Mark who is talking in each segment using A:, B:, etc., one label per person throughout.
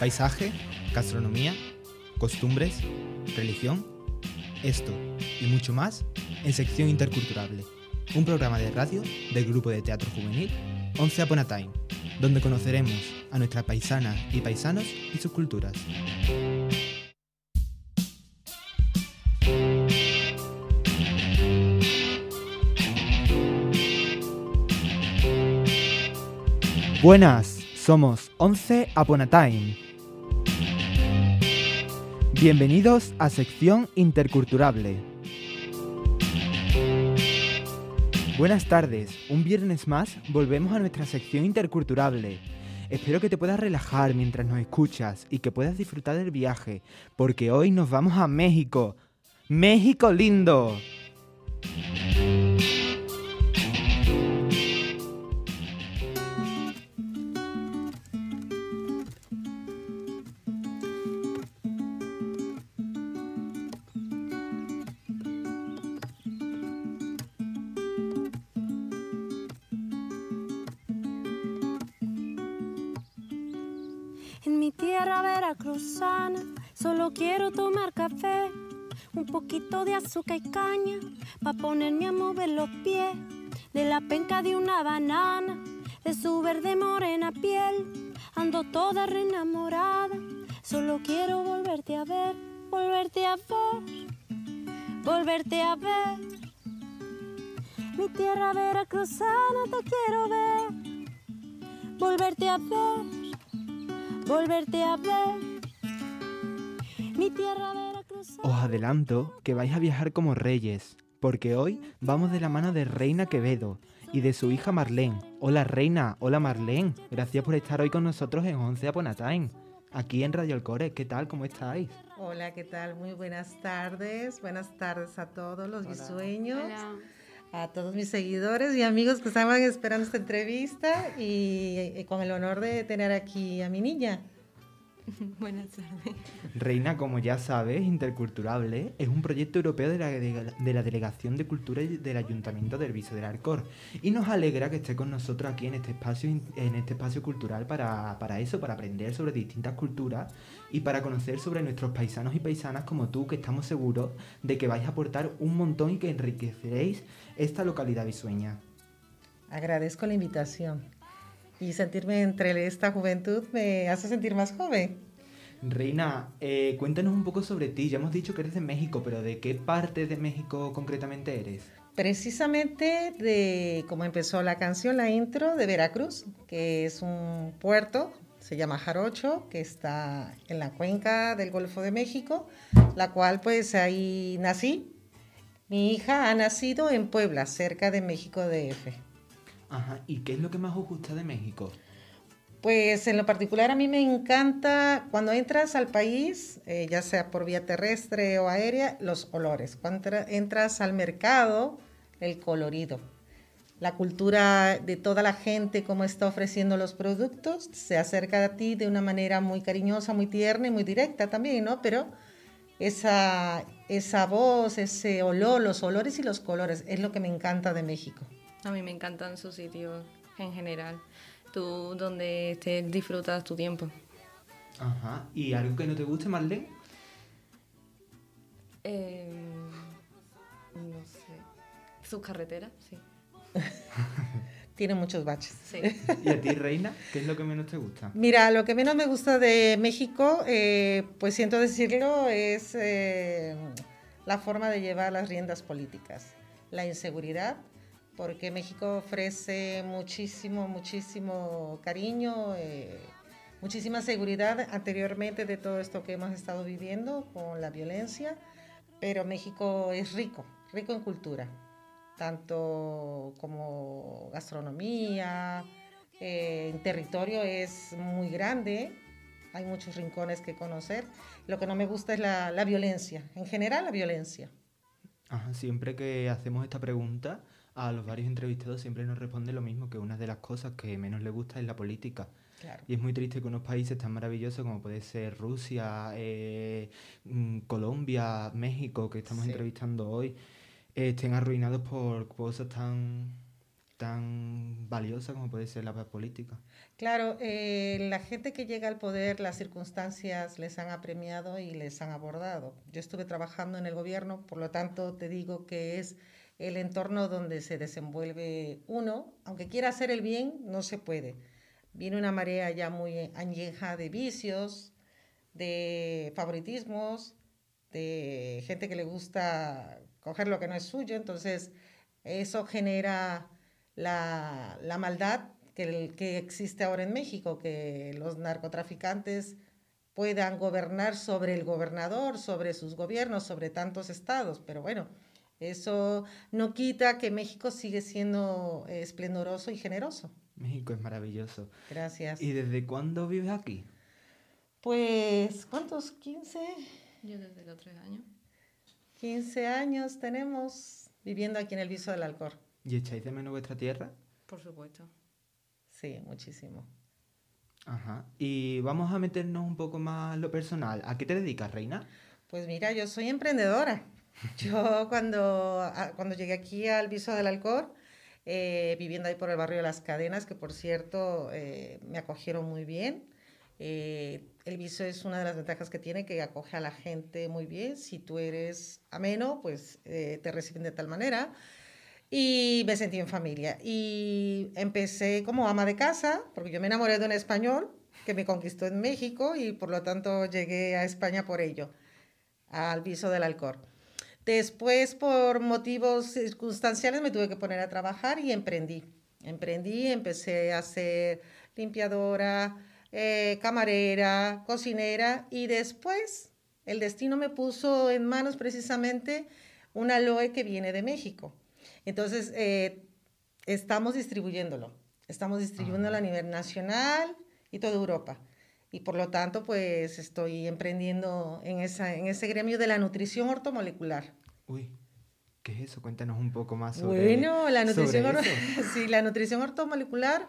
A: Paisaje, gastronomía, costumbres, religión, esto y mucho más en sección interculturable, un programa de radio del grupo de teatro juvenil Once Upon a Time, donde conoceremos a nuestras paisanas y paisanos y sus culturas. Buenas, somos Once Upon a Time. Bienvenidos a sección interculturable. Buenas tardes, un viernes más volvemos a nuestra sección interculturable. Espero que te puedas relajar mientras nos escuchas y que puedas disfrutar del viaje, porque hoy nos vamos a México. ¡México lindo!
B: Azúcar y caña, pa' ponerme a mover los pies, de la penca de una banana, de su verde morena piel, ando toda reenamorada, solo quiero volverte a ver, volverte a ver, volverte a ver. Mi tierra veracruzana te quiero ver, volverte a ver volverte a ver. Mi tierra veracruzana.
A: Os adelanto que vais a viajar como reyes, porque hoy vamos de la mano de Reina Quevedo y de su hija Marlene. Hola Reina, hola Marlene, gracias por estar hoy con nosotros en Once Upon a Time, aquí en Radio Alcore. ¿Qué tal? ¿Cómo estáis?
C: Hola, ¿qué tal? Muy buenas tardes. Buenas tardes a todos los sueños, a todos mis seguidores y amigos que estaban esperando esta entrevista y, y con el honor de tener aquí a mi niña.
D: Buenas tardes.
A: Reina, como ya sabes, Interculturable es un proyecto europeo de la, de la Delegación de Cultura del Ayuntamiento del Viso del Arcor. Y nos alegra que esté con nosotros aquí en este espacio, en este espacio cultural para, para eso, para aprender sobre distintas culturas y para conocer sobre nuestros paisanos y paisanas como tú, que estamos seguros de que vais a aportar un montón y que enriqueceréis esta localidad visueña.
C: Agradezco la invitación y sentirme entre esta juventud me hace sentir más joven.
A: Reina, eh, cuéntanos un poco sobre ti. Ya hemos dicho que eres de México, pero ¿de qué parte de México concretamente eres?
C: Precisamente de cómo empezó la canción, la intro de Veracruz, que es un puerto, se llama Jarocho, que está en la cuenca del Golfo de México, la cual pues ahí nací. Mi hija ha nacido en Puebla, cerca de México DF.
A: Ajá, ¿y qué es lo que más os gusta de México?
C: Pues en lo particular a mí me encanta cuando entras al país, eh, ya sea por vía terrestre o aérea, los olores. Cuando entra- entras al mercado, el colorido. La cultura de toda la gente, cómo está ofreciendo los productos, se acerca a ti de una manera muy cariñosa, muy tierna y muy directa también, ¿no? Pero esa, esa voz, ese olor, los olores y los colores, es lo que me encanta de México.
D: A mí me encantan sus sitios en general. Tú donde estés disfrutas tu tiempo.
A: Ajá, ¿y algo que no te guste, Marlene?
D: Eh, no sé. Sus carreteras, sí.
C: Tiene muchos baches.
D: Sí.
A: ¿Y a ti, Reina? ¿Qué es lo que menos te gusta?
C: Mira, lo que menos me gusta de México, eh, pues siento decirlo, es eh, la forma de llevar las riendas políticas, la inseguridad, porque México ofrece muchísimo, muchísimo cariño, eh, muchísima seguridad anteriormente de todo esto que hemos estado viviendo con la violencia, pero México es rico, rico en cultura, tanto como gastronomía, eh, territorio es muy grande, hay muchos rincones que conocer. Lo que no me gusta es la, la violencia, en general la violencia.
A: Ajá, siempre que hacemos esta pregunta, a los varios entrevistados siempre nos responde lo mismo, que una de las cosas que menos le gusta es la política.
C: Claro.
A: Y es muy triste que unos países tan maravillosos como puede ser Rusia, eh, mm, Colombia, México, que estamos
C: Sí.
A: entrevistando hoy, eh, estén arruinados por cosas tan tan valiosa como puede ser la política.
C: Claro, eh, la gente que llega al poder, las circunstancias les han apremiado y les han abordado. Yo estuve trabajando en el gobierno, por lo tanto te digo que es el entorno donde se desenvuelve uno, aunque quiera hacer el bien, no se puede. Viene una marea ya muy añeja de vicios, de favoritismos, de gente que le gusta coger lo que no es suyo, entonces eso genera la, la maldad que, que existe ahora en México, que los narcotraficantes puedan gobernar sobre el gobernador, sobre sus gobiernos, sobre tantos estados, pero bueno, eso no quita que México sigue siendo esplendoroso y generoso.
A: México es maravilloso.
C: Gracias.
A: ¿Y desde cuándo vives aquí?
C: Pues, ¿cuántos? ¿15?
D: Yo desde los tres años.
C: 15 años tenemos viviendo aquí en el Viso del Alcor.
A: ¿Y echáis de menos vuestra tierra?
D: Por supuesto.
C: Sí, muchísimo.
A: Ajá. Y vamos a meternos un poco más lo personal. ¿A qué te dedicas, Reina?
C: Pues mira, yo soy emprendedora. Yo cuando, cuando llegué aquí al Viso del Alcor, eh, viviendo ahí por el barrio de Las Cadenas, que por cierto eh, me acogieron muy bien. Eh, el viso es una de las ventajas que tiene, que acoge a la gente muy bien. Si tú eres ameno, pues te reciben de tal manera. Y me sentí en familia. Y empecé como ama de casa, porque yo me enamoré de un español que me conquistó en México y por lo tanto llegué a España por ello, al viso del Alcor. Después, por motivos circunstanciales, me tuve que poner a trabajar y emprendí. Emprendí, empecé a ser limpiadora, eh, camarera, cocinera y después el destino me puso en manos precisamente una aloe que viene de México. Entonces, eh, estamos distribuyéndolo. Estamos distribuyéndolo a nivel nacional y toda Europa. Y por lo tanto, pues estoy emprendiendo en, esa, en ese gremio de la nutrición ortomolecular.
A: Uy, ¿qué es eso? Cuéntanos un poco más sobre
C: Bueno, la nutrición, sí, la nutrición ortomolecular,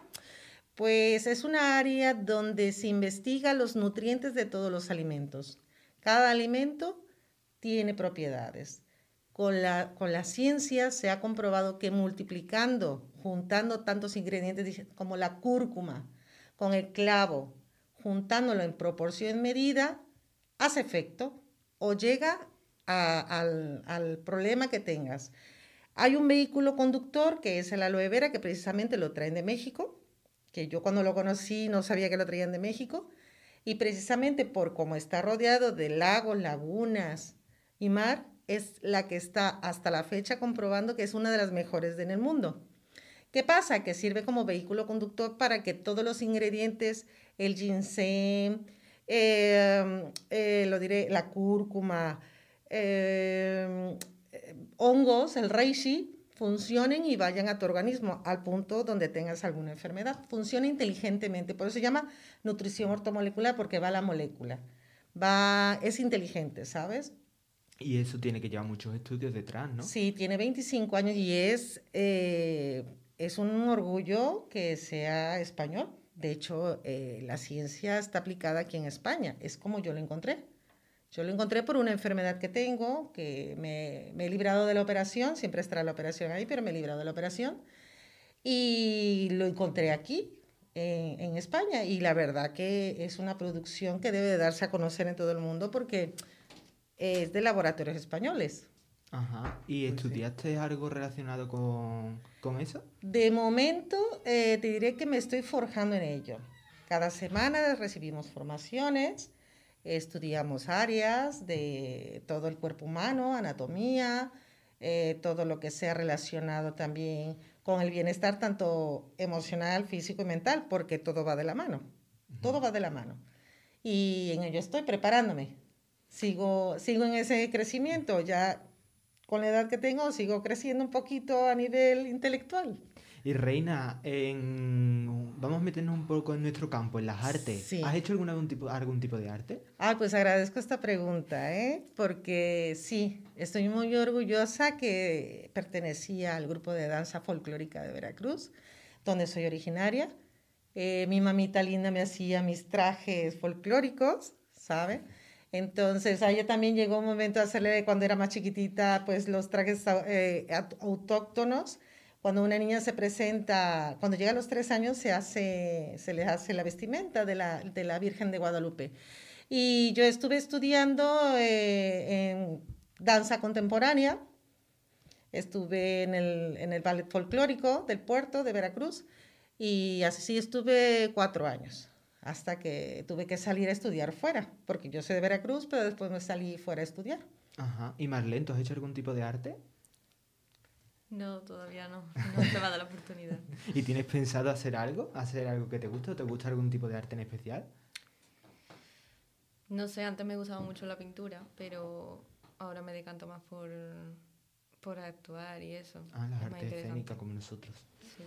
C: pues es una área donde se investiga los nutrientes de todos los alimentos. Cada alimento tiene propiedades. Con la, con la ciencia se ha comprobado que multiplicando, juntando tantos ingredientes como la cúrcuma, con el clavo, juntándolo en proporción medida, hace efecto o llega al, al, problema que tengas. Hay un vehículo conductor que es el aloe vera, que precisamente lo traen de México, que yo cuando lo conocí no sabía que lo traían de México, y precisamente por cómo está rodeado de lagos, lagunas y mar, es la que está hasta la fecha comprobando que es una de las mejores en el mundo. ¿Qué pasa? Que sirve como vehículo conductor para que todos los ingredientes el ginseng, em, eh, lo diré, la cúrcuma, em, hongos, el reishi, funcionen y vayan a tu organismo al punto donde tengas alguna enfermedad. Funciona inteligentemente, por eso se llama nutrición ortomolecular porque va a la molécula. Va, es inteligente, ¿sabes?
A: Y eso tiene que llevar muchos estudios detrás, ¿no?
C: Sí, tiene 25 años y es, eh, es un orgullo que sea español. De hecho, eh, la ciencia está aplicada aquí en España. Es como yo lo encontré. Yo lo encontré por una enfermedad que tengo, que me, he librado de la operación, siempre estará la operación ahí, pero me he librado de la operación. Y lo encontré aquí, en, en, España. Y la verdad que es una producción que debe darse a conocer en todo el mundo porque es de laboratorios españoles.
A: Ajá. ¿Y pues estudiaste algo relacionado con, con, eso?
C: De momento, eh, te diré que me estoy forjando en ello. Cada semana recibimos formaciones, estudiamos áreas de todo el cuerpo humano, anatomía, eh, todo lo que sea relacionado también con el bienestar tanto emocional, físico y mental, porque todo va de la mano. Todo va de la mano. Y en ello estoy preparándome. Sigo, sigo en ese crecimiento. Ya con la edad que tengo sigo creciendo un poquito a nivel intelectual.
A: Y Reina, en... vamos a meternos un poco en nuestro campo, en las artes. ¿Has hecho algún, tipo, algún tipo de arte?
C: Ah, pues agradezco esta pregunta, ¿eh? porque sí, estoy muy orgullosa que pertenecía al grupo de danza folclórica de Veracruz, donde soy originaria. Eh, mi mamita linda me hacía mis trajes folclóricos, ¿sabe? Entonces, a ella también llegó un momento de hacerle, cuando era más chiquitita, pues los trajes eh, autóctonos, Cuando una niña se presenta, cuando llega a los tres años, se, hace, se le hace la vestimenta de la, de la Virgen de Guadalupe. Y yo estuve estudiando eh, en danza contemporánea, estuve en el, en el ballet folclórico del puerto de Veracruz y así estuve cuatro años hasta que tuve que salir a estudiar fuera, porque yo soy de Veracruz, pero después me salí fuera a estudiar.
A: Ajá. ¿Y Marlene, ¿tú has hecho algún tipo de arte?
D: No, todavía no. No se me ha dado la oportunidad.
A: ¿Y tienes pensado hacer algo? ¿Hacer algo que te guste o te gusta algún tipo de arte en especial?
D: No sé, antes me gustaba mucho la pintura, pero ahora me decanto más por, por actuar y eso.
A: Ah, las
D: Es interesante.
A: escénicas como nosotros.
D: Sí.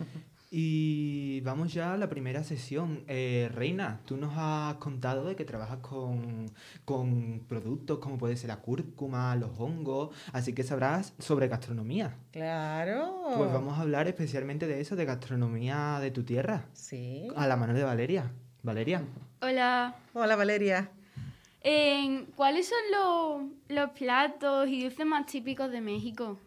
A: Y vamos ya a la primera sesión. Eh, Reina, tú nos has contado de que trabajas con, con productos como puede ser la cúrcuma, los hongos, así que sabrás sobre gastronomía.
C: Claro.
A: Pues vamos a hablar especialmente de eso, de gastronomía de tu tierra,
C: Sí.
A: a la mano de Valeria. Valeria,
E: Hola.
C: Hola Valeria.
E: Eh, ¿Cuáles son los, los platos y dulces más típicos de México?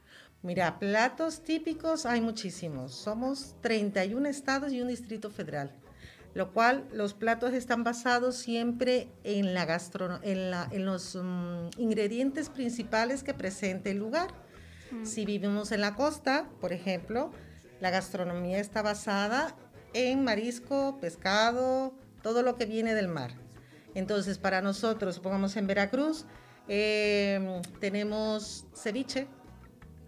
C: Mira, platos típicos hay muchísimos. Somos 31 estados y un distrito federal, lo cual los platos están basados siempre en, la gastrono- en, la- en los mm, ingredientes principales que presente el lugar. Si vivimos en la costa, por ejemplo, la gastronomía está basada en marisco, pescado, todo lo que viene del mar. Entonces, para nosotros, pongamos en Veracruz, eh, tenemos ceviche,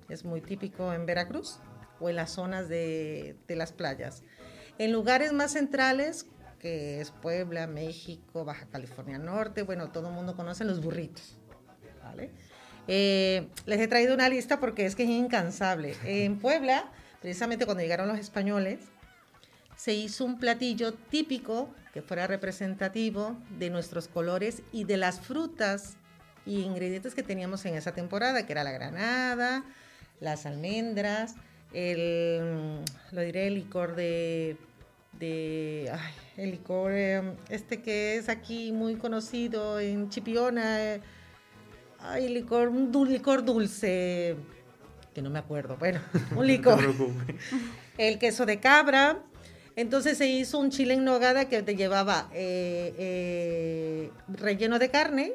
C: es muy típico en Veracruz o en las zonas de, de las playas. En lugares más centrales, que es Puebla, México, Baja California Norte, bueno, todo el mundo conoce los burritos. ¿vale? Eh, les he traído una lista porque es que es incansable. En Puebla, precisamente cuando llegaron los españoles, se hizo un platillo típico que fuera representativo de nuestros colores y de las frutas y ingredientes que teníamos en esa temporada, que era la granada, las almendras, el, lo diré, el licor de, de ay, el licor eh, este que es aquí muy conocido en Chipiona, eh, ay, licor, un dul- licor dulce, que no me acuerdo, bueno, un licor el queso de cabra. Entonces se hizo un chile en nogada que te llevaba eh, eh, relleno de carne,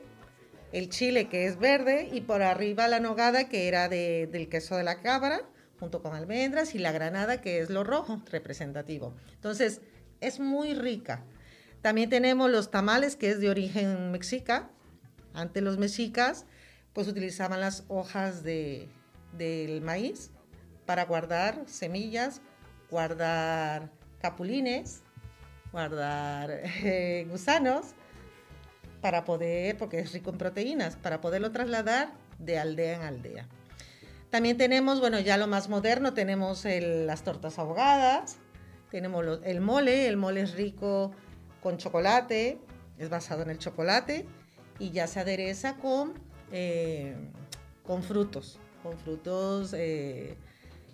C: el chile que es verde y por arriba la nogada que era de- del queso de la cabra junto con almendras y la granada que es lo rojo representativo. Entonces es muy rica. También tenemos los tamales que es de origen mexica. Antes los mexicas pues utilizaban las hojas de, del maíz para guardar semillas, guardar capulines, guardar eh, gusanos, para poder, porque es rico en proteínas, para poderlo trasladar de aldea en aldea. También tenemos, bueno, ya lo más moderno, tenemos las tortas ahogadas, tenemos el mole, el mole es rico con chocolate, es basado en el chocolate y ya se adereza con, eh, con frutos, con frutos eh,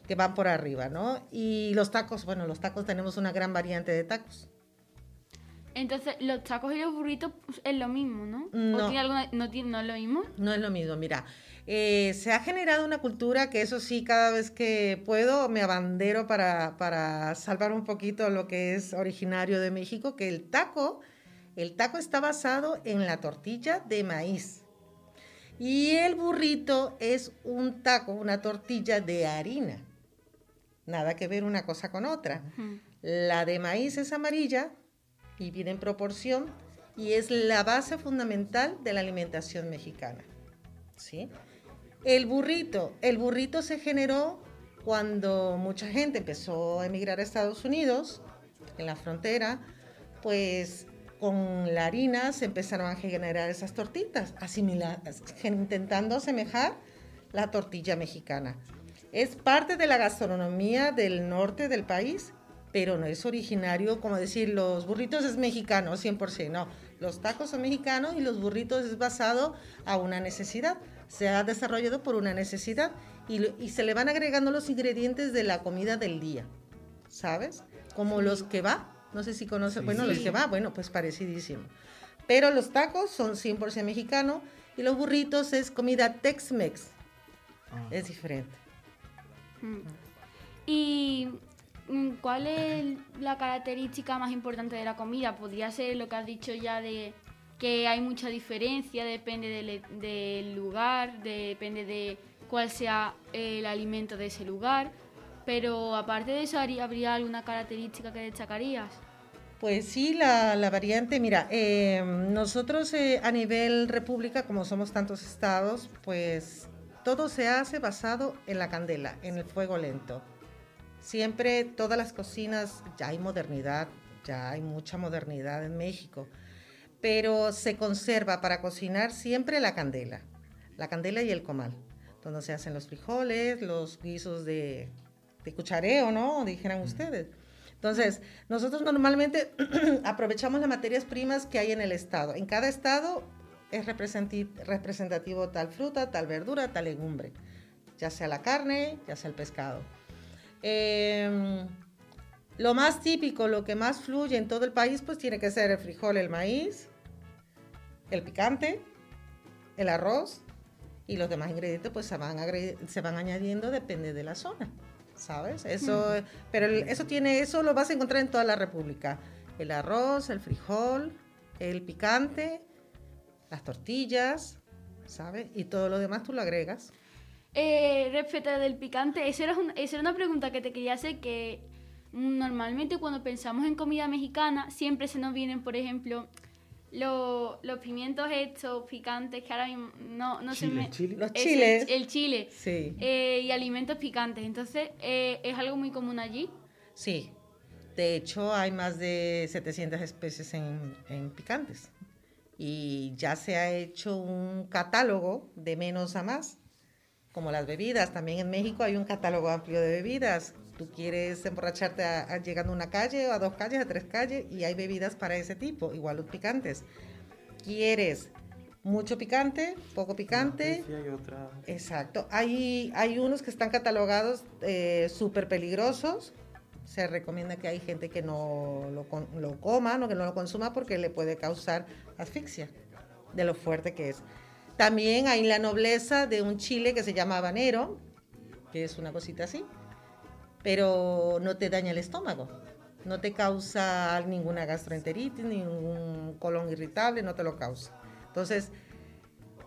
C: que van por arriba, ¿no? Y los tacos, bueno, los tacos tenemos una gran variante de tacos.
E: Entonces, los tacos y los burritos pues, es lo mismo, ¿no?
C: No.
E: ¿O tiene alguna, no, tiene, no es lo mismo?
C: No es lo mismo, mira. eh, se ha generado una cultura que eso sí, cada vez que puedo me abandero para, para salvar un poquito lo que es originario de México, que el taco, el taco está basado en la tortilla de maíz. Y el burrito es un taco, una tortilla de harina. Nada que ver una cosa con otra. La de maíz es amarilla y viene en proporción y es la base fundamental de la alimentación mexicana. ¿sí? El burrito, el burrito se generó cuando mucha gente empezó a emigrar a Estados Unidos, en la frontera, pues con la harina se empezaron a generar esas tortitas, asimila- intentando asemejar la tortilla mexicana. Es parte de la gastronomía del norte del país, pero no es originario, como decir, los burritos es mexicano, 100%, no. Los tacos son mexicanos y los burritos es basado a una necesidad. Se ha desarrollado por una necesidad y, y se le van agregando los ingredientes de la comida del día, ¿sabes? Como los que va, no sé si conoces,
A: Sí,
C: bueno,
A: sí.
C: los que va, bueno, pues parecidísimo. Pero los tacos son 100% mexicano y los burritos es comida Tex-Mex,
A: Ah.
C: es diferente.
E: Mm. ¿Y cuál es la característica más importante de la comida? Podría ser lo que has dicho ya de que hay mucha diferencia, depende del, del lugar, depende de cuál sea el alimento de ese lugar. Pero aparte de eso, ¿habría habría alguna característica que destacarías?
C: Pues sí, la, la variante, mira, eh, nosotros eh, a nivel república, como somos tantos estados, pues todo se hace basado en la candela, en el fuego lento. Siempre todas las cocinas, ya hay modernidad, ya hay mucha modernidad en México, pero se conserva para cocinar siempre la candela, la candela y el comal, donde se hacen los frijoles, los guisos de, de cuchareo, ¿no? Dijeran ustedes. Entonces, nosotros normalmente aprovechamos las materias primas que hay en el estado. En cada estado es representativo tal fruta, tal verdura, tal legumbre, ya sea la carne, ya sea el pescado. Em, lo más típico, lo que más fluye en todo el país, pues tiene que ser el frijol, el maíz, el picante, el arroz y los demás ingredientes pues se van, se van añadiendo depende de la zona, ¿sabes? Eso, pero el- eso tiene, eso lo vas a encontrar en toda la República. El arroz, el frijol, el picante, las tortillas, ¿sabes? Y todo lo demás tú lo agregas.
E: Eh, respecto del picante, esa era, un- esa era una pregunta que te quería hacer que normalmente cuando pensamos en comida mexicana siempre se nos vienen, por ejemplo, lo- los pimientos estos picantes que ahora mismo no, no se me...
A: chile.
C: Los chiles.
E: El chile.
C: Sí.
E: Eh, y alimentos picantes. Entonces, eh, es algo muy común allí.
C: Sí, de hecho hay más de 700 especies en, en picantes y ya se ha hecho un catálogo de menos a más, como las bebidas. También en México hay un catálogo amplio de bebidas. Tú quieres emborracharte a- a- llegando a una calle o a dos calles, a tres calles y hay bebidas para ese tipo, igual los picantes. ¿Quieres mucho picante, poco picante? Exacto. Hay, hay unos que están catalogados eh, súper peligrosos. Se recomienda que hay gente que no lo, lo coma, no, que no lo consuma porque le puede causar asfixia de lo fuerte que es. También hay la nobleza de un chile que se llama habanero, que es una cosita así, pero no te daña el estómago. No te causa ninguna gastroenteritis, ningún colon irritable, no te lo causa. Entonces,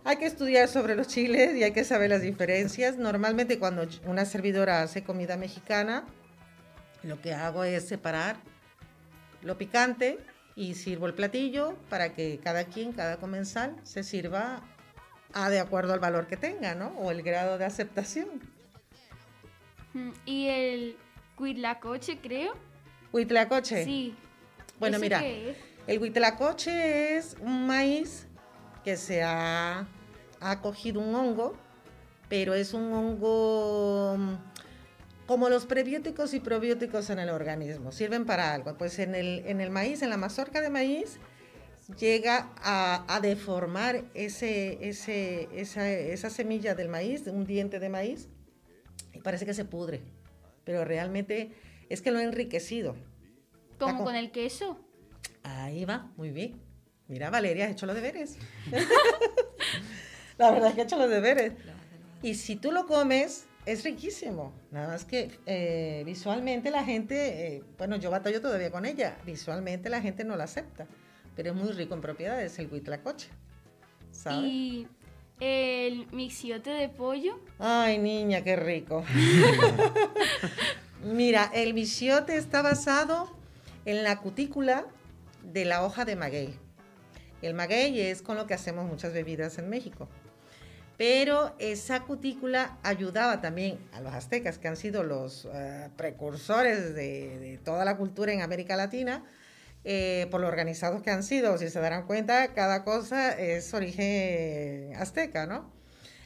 C: hay que estudiar sobre los chiles y hay que saber las diferencias. Normalmente cuando una servidora hace comida mexicana, lo que hago es separar lo picante y sirvo el platillo para que cada quien, cada comensal, se sirva a de acuerdo al valor que tenga, ¿no? O el grado de aceptación.
E: Y el cuitlacoche, creo.
C: Huitlacoche.
E: Sí.
C: Bueno,
E: ¿Ese
C: mira, el huitlacoche es un maíz que se ha, ha cogido un hongo, pero es un hongo mm, como los prebióticos y probióticos en el organismo, sirven para algo. Pues en el, en el maíz, en la mazorca de maíz, llega a, a deformar ese, ese, esa, esa semilla del maíz, un diente de maíz, y parece que se pudre, pero realmente es que lo ha enriquecido.
E: Como con el queso.
C: Ahí va, muy bien. Mira, Valeria, has hecho los deberes. la verdad es que he hecho los deberes. Y si tú lo comes, es riquísimo. Nada más que eh, visualmente la gente, eh, bueno, yo batallo todavía con ella, visualmente la gente no la acepta, pero es muy rico en propiedades el huitlacoche. ¿Sabes?
E: Y el mixiote de pollo.
C: Ay, niña, qué rico. Mira, el bichiote está basado en la cutícula de la hoja de maguey. El maguey es con lo que hacemos muchas bebidas en México. Pero esa cutícula ayudaba también a los aztecas, que han sido los eh, precursores de, de toda la cultura en América Latina, eh, por lo organizados que han sido. Si se darán cuenta, cada cosa es origen azteca, ¿no?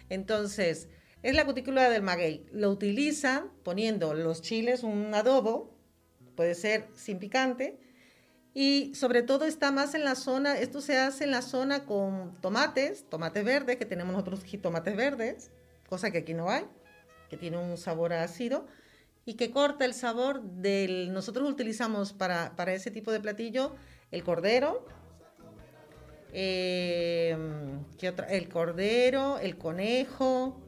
C: Entonces, es la cutícula del maguey. Lo utilizan poniendo los chiles, un adobo, puede ser sin picante, y sobre todo está más en la zona, esto se hace en la zona con tomates, tomates verdes, que tenemos nosotros tomates verdes, cosa que aquí no hay, que tiene un sabor ácido, y que corta el sabor del... Nosotros utilizamos para, para ese tipo de platillo el cordero, eh, ¿qué otra? El cordero, el conejo,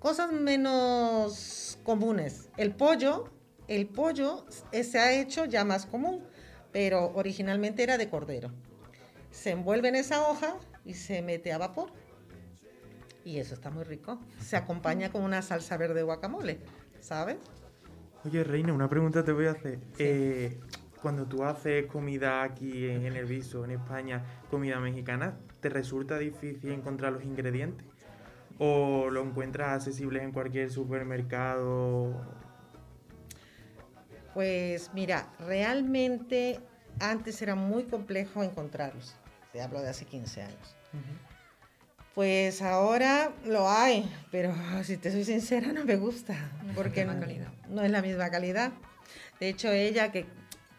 C: cosas menos comunes. El pollo, el pollo se ha hecho ya más común, pero originalmente era de cordero. Se envuelve en esa hoja y se mete a vapor. Y eso está muy rico. Se acompaña con una salsa verde guacamole, ¿sabes?
F: Oye, Reina, una pregunta te voy a hacer. Eh, cuando tú haces comida aquí en, el Viso, en España, comida mexicana, ¿te resulta difícil encontrar los ingredientes? ¿O lo encuentras accesible en cualquier supermercado?
C: Pues mira, realmente antes era muy complejo encontrarlos. Te hablo de hace 15 años. Pues ahora lo hay, pero si te soy sincera no me gusta, porque no, no, es la misma calidad. De hecho, ella que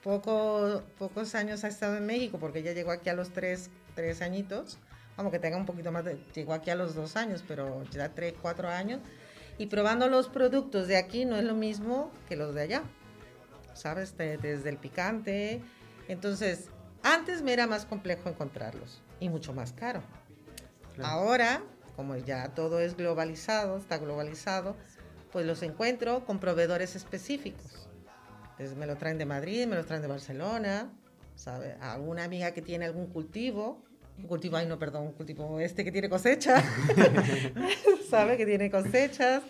C: poco, pocos años ha estado en México, porque ella llegó aquí a los tres, tres añitos, vamos que tenga un poquito más, de, llegó aquí a los dos años, pero ya tres, cuatro años, y probando los productos de aquí no es lo mismo que los de allá, ¿sabes? Desde el picante. Entonces, antes me era más complejo encontrarlos y mucho más caro. Ahora, como ya todo es globalizado, está globalizado, pues los encuentro con proveedores específicos. Entonces me lo traen de Madrid, me lo traen de Barcelona, ¿sabe? Alguna amiga que tiene algún cultivo, un cultivo, ay no, perdón, un cultivo este que tiene cosecha, ¿sabe? Que tiene cosechas.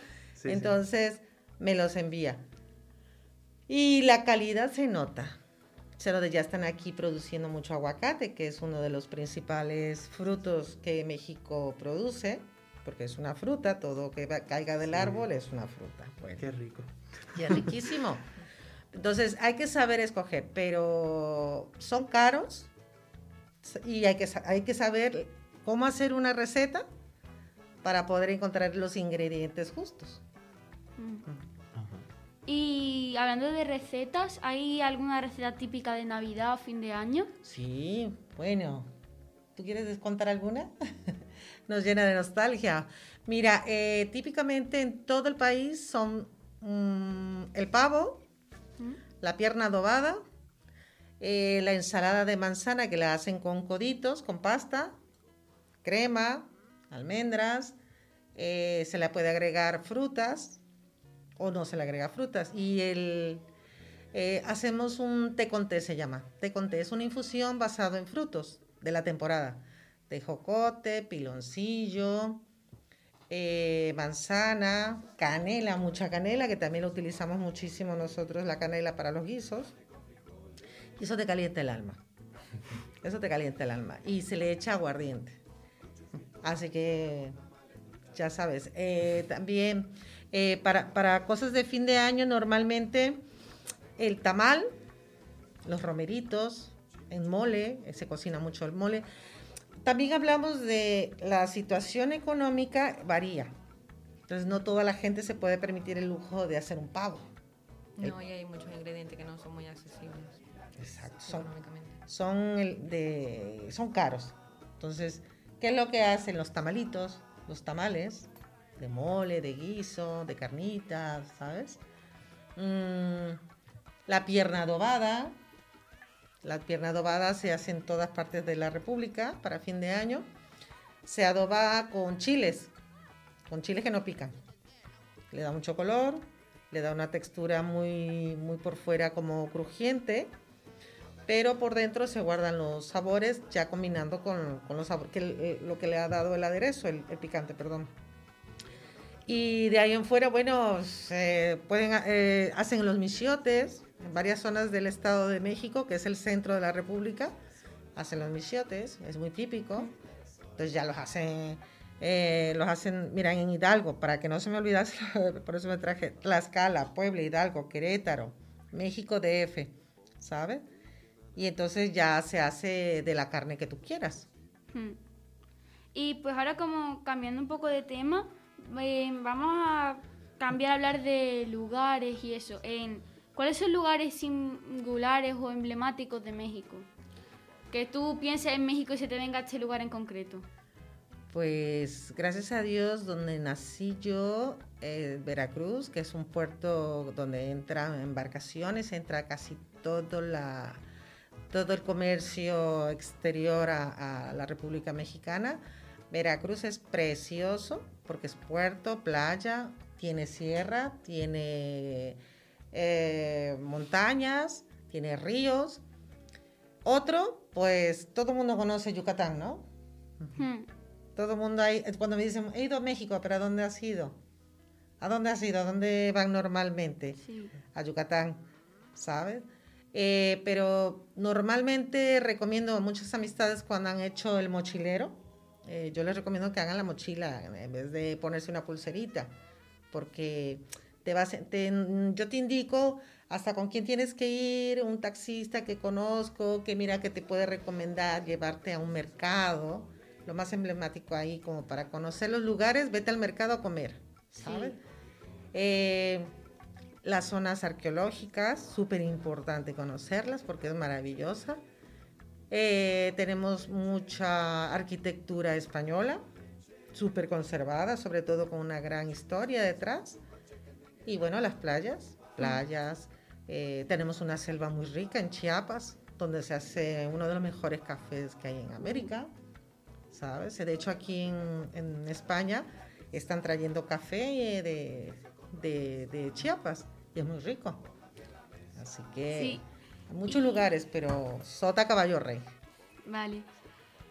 C: Entonces me los envía. Y la calidad se nota. Cero de ya están aquí produciendo mucho aguacate, que es uno de los principales frutos que México produce, porque es una fruta, todo que caiga del árbol es una fruta.
F: Qué rico.
C: Y es riquísimo. Entonces hay que saber escoger, pero son caros y hay que, hay que saber cómo hacer una receta para poder encontrar los ingredientes justos. Mm.
E: Y hablando de recetas, ¿hay alguna receta típica de Navidad o fin de año?
C: Sí, bueno. ¿Tú quieres contar alguna? Nos llena de nostalgia. Mira, eh, típicamente en todo el país son mm, el pavo, la pierna adobada, eh, la ensalada de manzana que la hacen con coditos, con pasta, crema, almendras, eh, se le puede agregar frutas o no se le agrega frutas. Y el, eh, hacemos un té con té, se llama. Té con té es una infusión basado en frutos de la temporada. Tejocote, piloncillo, eh, manzana, canela, mucha canela, que también lo utilizamos muchísimo nosotros, la canela para los guisos. Y eso te calienta el alma. Eso te calienta el alma. Y se le echa aguardiente. Así que, ya sabes. Eh, también eh, para, para cosas de fin de año, normalmente el tamal, los romeritos, en mole, se cocina mucho el mole. También hablamos de la situación económica varía. Entonces no toda la gente se puede permitir el lujo de hacer un pavo.
D: No, y hay muchos ingredientes que no son muy accesibles.
C: Exacto. Son, son, de, son caros. Entonces, ¿qué es lo que hacen los tamalitos? Los tamales de mole, de guiso, de carnitas, ¿sabes? Mm, la pierna adobada, la pierna adobada se hace en todas partes de la República para fin de año. Se adoba con chiles, con chiles que no pican. Le da mucho color, le da una textura muy, muy por fuera como crujiente, pero por dentro se guardan los sabores ya combinando con, los sabores, que lo que le ha dado el aderezo, el, picante, perdón. Y de ahí en fuera, bueno, se pueden, eh, hacen los michiotes, en varias zonas del Estado de México, que es el centro de la República, hacen los michiotes, es muy típico. Entonces ya los hacen, eh, los hacen, miran en Hidalgo, para que no se me olvidase, por eso me traje Tlaxcala, Puebla, Hidalgo, Querétaro, México DF, ¿sabes? Y entonces ya se hace de la carne que tú quieras. Hmm.
E: Y pues ahora como cambiando un poco de tema, eh, vamos a cambiar a hablar de lugares y eso. ¿Cuáles son lugares singulares o emblemáticos de México? Que tú pienses en México y se te venga este lugar en concreto.
C: Pues gracias a Dios, donde nací yo, eh, Veracruz, que es un puerto donde entran embarcaciones, entra casi todo, la, todo el comercio exterior a, a la República Mexicana. Veracruz es precioso porque es puerto, playa, tiene sierra, tiene eh, montañas, tiene ríos. Otro, pues todo el mundo conoce Yucatán, ¿no?
E: Hmm.
C: Todo el mundo ahí, cuando me dicen, he ido a México, pero ¿a dónde has ido? ¿A dónde has ido? ¿A dónde van normalmente?
E: Sí.
C: A Yucatán, ¿sabes? Eh, pero normalmente recomiendo a muchas amistades cuando han hecho el mochilero, eh, yo les recomiendo que hagan la mochila en vez de ponerse una pulserita, porque te vas, te- yo te indico hasta con quién tienes que ir, un taxista que conozco, que mira que te puede recomendar llevarte a un mercado, lo más emblemático ahí como para conocer los lugares, vete al mercado a comer, ¿sabes?
E: Sí.
C: Eh, las zonas arqueológicas, súper importante conocerlas porque es maravillosa. Eh, tenemos mucha arquitectura española, súper conservada, sobre todo con una gran historia detrás. Y bueno, las playas, playas. eh, tenemos una selva muy rica en Chiapas, donde se hace uno de los mejores cafés que hay en América, ¿sabes? De hecho, aquí en, en España están trayendo café eh, de, de- de Chiapas y es muy rico. Así que
E: Sí.
C: Muchos lugares, pero Sota Caballo Rey.
E: Vale.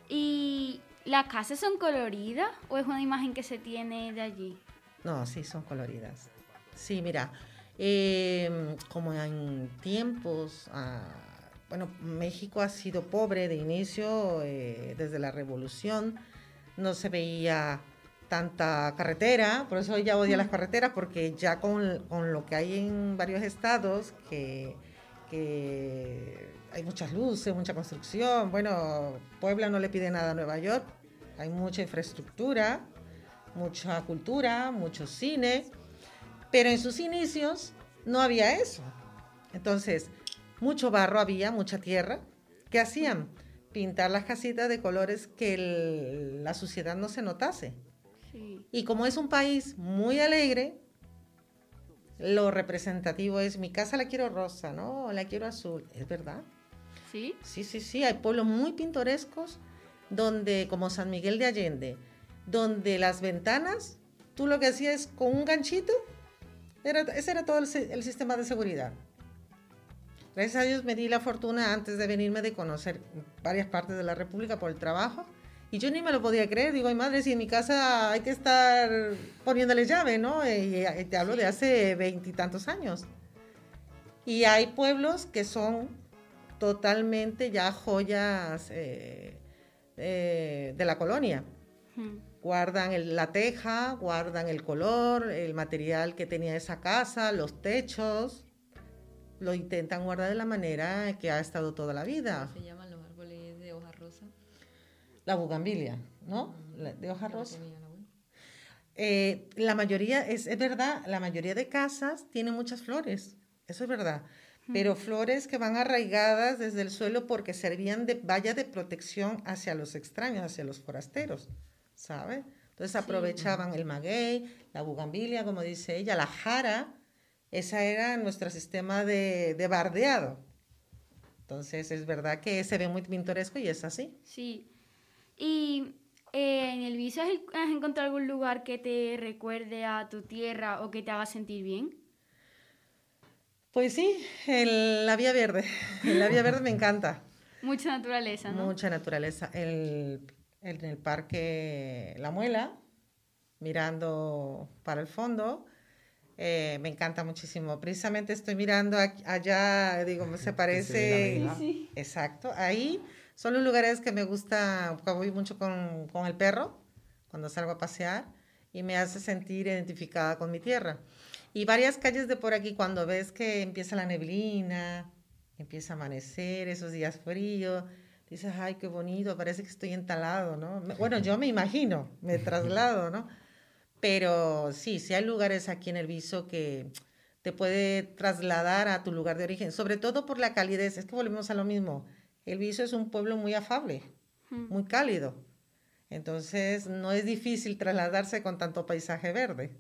E: ¿Y las casas son coloridas o es una imagen que se tiene de allí?
C: No, sí, son coloridas. Sí, mira, eh, como en tiempos, ah, bueno, México ha sido pobre de inicio, eh, desde la revolución, no se veía tanta carretera, por eso ya odia las carreteras, porque ya con, con lo que hay en varios estados, que, que hay muchas luces, mucha construcción, bueno, Puebla no le pide nada a Nueva York, hay mucha infraestructura, mucha cultura, mucho cine, pero en sus inicios no había eso. Entonces, mucho barro había, mucha tierra. ¿Qué hacían? Pintar las casitas de colores que el- la suciedad no se notase.
E: Sí.
C: Y como es un país muy alegre, lo representativo es mi casa la quiero rosa, ¿no? La quiero azul. Es verdad.
E: ¿Sí?
C: Sí, sí, sí, hay pueblos muy pintorescos donde, como San Miguel de Allende, donde las ventanas, tú lo que hacías con un ganchito, era, ese era todo el sistema de seguridad. Gracias a Dios me di la fortuna antes de venirme de conocer varias partes de la República por el trabajo y yo ni me lo podía creer. Digo, ay madre, si en mi casa hay que estar poniéndole llave, ¿no? Y, y te hablo de hace veintitantos años. Y hay pueblos que son totalmente ya joyas eh, eh, de la colonia.
E: Hmm.
C: Guardan el- la teja, guardan el color, el material que tenía esa casa, los techos. Lo intentan guardar de la manera que ha estado toda la vida.
D: Se llaman los árboles de hoja rosa.
C: La bugambilia, ¿no? La- de hoja rosa. Eh, la mayoría, es, es verdad, la mayoría de casas tienen muchas flores, eso es verdad, pero flores que van arraigadas desde el suelo porque servían de valla de protección hacia los extraños, hacia los forasteros, ¿sabe? Entonces aprovechaban el maguey, la bugambilia, como dice ella, la jara, esa era nuestro sistema de, de bardeado. Entonces es verdad que se ve muy pintoresco y es así.
E: Sí. ¿Y eh, en el viso has, encontrado algún lugar que te recuerde a tu tierra o que te haga sentir bien?
C: Pues sí, el- la vía verde, la vía verde me encanta.
E: Mucha naturaleza, ¿no?
C: Mucha naturaleza. El, en el parque La Muela, mirando para el fondo, eh, me encanta muchísimo. Precisamente estoy mirando aquí- allá, digo, se parece.
A: vega.
E: Sí.
C: Exacto, ahí son los lugares que me gusta, voy mucho con, con el perro cuando salgo a pasear y me hace sentir identificada con mi tierra. Y varias calles de por aquí, cuando ves que empieza la neblina, empieza a amanecer, esos días fríos, dices, ay, qué bonito, parece que estoy entalado, ¿no? Bueno, yo me imagino, me traslado, ¿no? Pero sí, sí hay lugares aquí en el Viso que te puede trasladar a tu lugar de origen, sobre todo por la calidez. Es que volvemos a lo mismo. El Viso es un pueblo muy afable, muy cálido. Entonces, no es difícil trasladarse con tanto paisaje verde.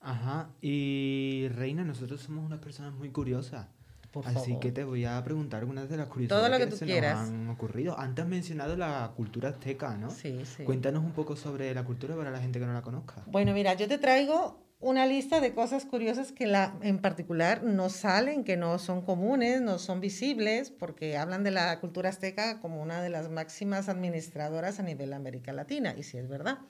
A: Ajá, y Reina, nosotros somos unas personas muy curiosas.
C: Por
A: Así
C: favor.
A: que te voy a preguntar algunas de las curiosidades
C: lo que
A: que
C: tú
A: se
C: quieras.
A: nos han ocurrido. Antes has mencionado la cultura azteca, ¿no?
C: Sí, sí.
A: Cuéntanos un poco sobre la cultura para la gente que no la conozca.
C: Bueno, mira, yo te traigo una lista de cosas curiosas que la, en particular no salen, que no son comunes, no son visibles, porque hablan de la cultura azteca como una de las máximas administradoras a nivel América Latina, y sí es verdad.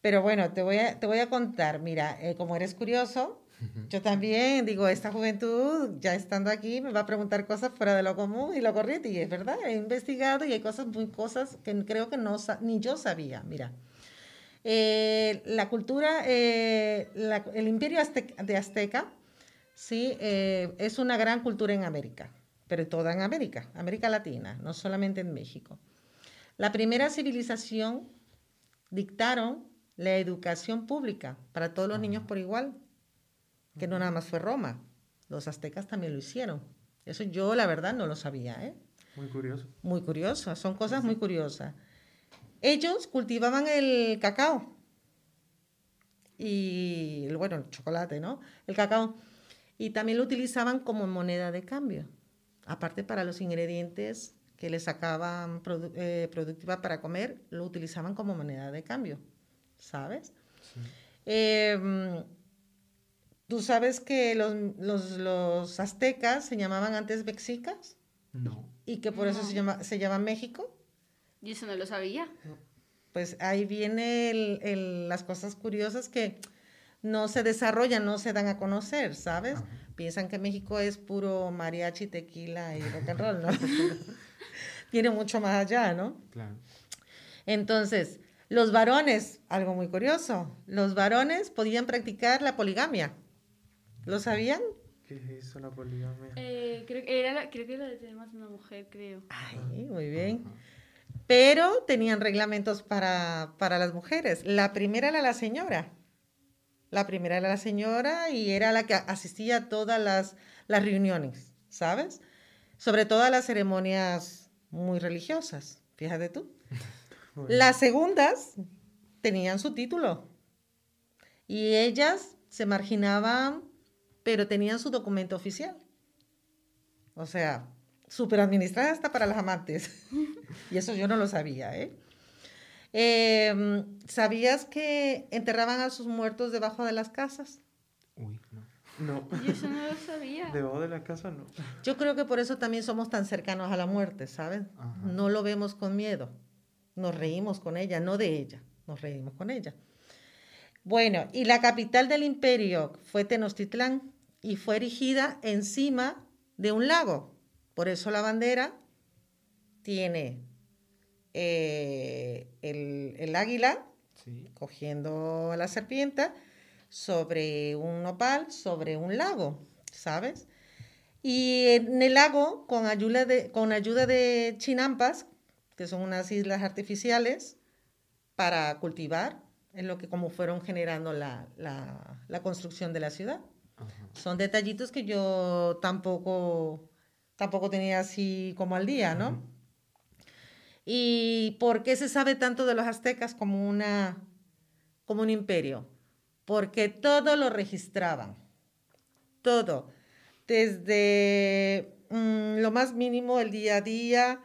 C: Pero bueno, te voy a, te voy a contar, mira, eh, como eres curioso, yo también digo, esta juventud, ya estando aquí, me va a preguntar cosas fuera de lo común y lo corriente, y es verdad, he investigado y hay cosas muy cosas que creo que no, ni yo sabía, mira. Eh, la cultura, eh, el imperio de Azteca, sí, eh, es una gran cultura en América, pero toda en América, América Latina, no solamente en México. La primera civilización dictaron la educación pública para todos los niños por igual, que no nada más fue Roma, los aztecas también lo hicieron. Eso yo la verdad no lo sabía.
F: Muy curioso.
C: Muy curioso, son cosas muy curiosas. Ellos cultivaban el cacao y, bueno, el chocolate, ¿no? El cacao. Y también lo utilizaban como moneda de cambio, aparte para los ingredientes que les sacaban eh, productiva para comer, lo utilizaban como moneda de cambio, ¿sabes? Em, ¿Tú sabes que los, los, aztecas se llamaban antes mexicas?
A: No.
C: Y que por eso se llama, se llama México.
E: Y eso no lo sabía.
C: Pues ahí vienen las cosas curiosas que no se desarrollan, no se dan a conocer, ¿sabes? Piensan que México es puro mariachi, tequila y rock and roll, ¿no? Tiene mucho más allá, ¿no?
A: Claro.
C: Entonces, los varones, algo muy curioso, los varones podían practicar la poligamia. ¿Lo sabían?
F: ¿Qué es eso, la poligamia?
E: Eh, creo, que era creo que era de más una mujer, creo.
C: Ay, muy bien pero tenían reglamentos para, las mujeres. La primera era la señora. La primera era la señora y era la que asistía a todas las, reuniones, ¿sabes? Sobre todo a las ceremonias muy religiosas, fíjate tú. Las segundas tenían su título y ellas se marginaban, pero tenían su documento oficial. O sea, súper administrada hasta para las amantes. y eso yo no lo sabía, ¿eh? Em, ¿Sabías que enterraban a sus muertos debajo de las casas?
A: Uy, no.
F: No.
E: Yo eso no lo sabía.
F: Debajo de las casas no.
C: Yo creo que por eso también somos tan cercanos a la muerte, ¿sabes? No lo vemos con miedo. Nos reímos con ella, no de ella, nos reímos con ella. Bueno, y la capital del imperio fue Tenochtitlán y fue erigida encima de un lago. Por eso la bandera tiene eh, el, águila cogiendo a la serpiente sobre un nopal, sobre un lago, ¿sabes? Y en el lago, con ayuda de, con ayuda de chinampas, que son unas islas artificiales, para cultivar, es lo que como fueron generando la, construcción de la ciudad. Son detallitos que yo tampoco tampoco tenía así como al día, ¿no? ¿Y por qué se sabe tanto de los aztecas como, una, como un imperio? Porque todo lo registraban, todo, desde mm, lo más mínimo, el día a día,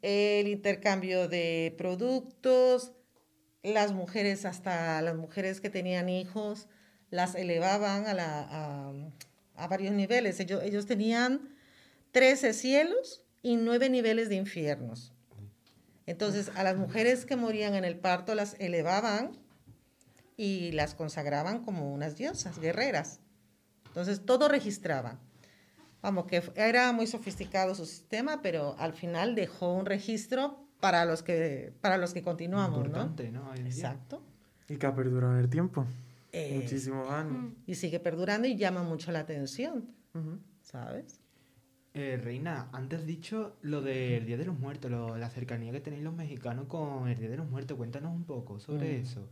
C: el intercambio de productos, las mujeres, hasta las mujeres que tenían hijos, las elevaban a, la, a, varios niveles. Ellos, ellos tenían 13 cielos y 9 niveles de infiernos. Entonces, a las mujeres que morían en el parto las elevaban y las consagraban como unas diosas, guerreras. Entonces, todo registraban. Vamos, que era muy sofisticado su sistema, pero al final dejó un registro para los que, para los que continuamos,
A: Importante, ¿no?
C: Exacto.
F: Y que ha perdurado en el tiempo. Muchísimos años.
C: Y sigue perdurando y llama mucho la atención, ¿sabes?
A: Eh, Reina, antes has dicho lo del Día de los Muertos, la cercanía que tenéis los mexicanos con el Día de los Muertos. Cuéntanos un poco sobre mm. eso.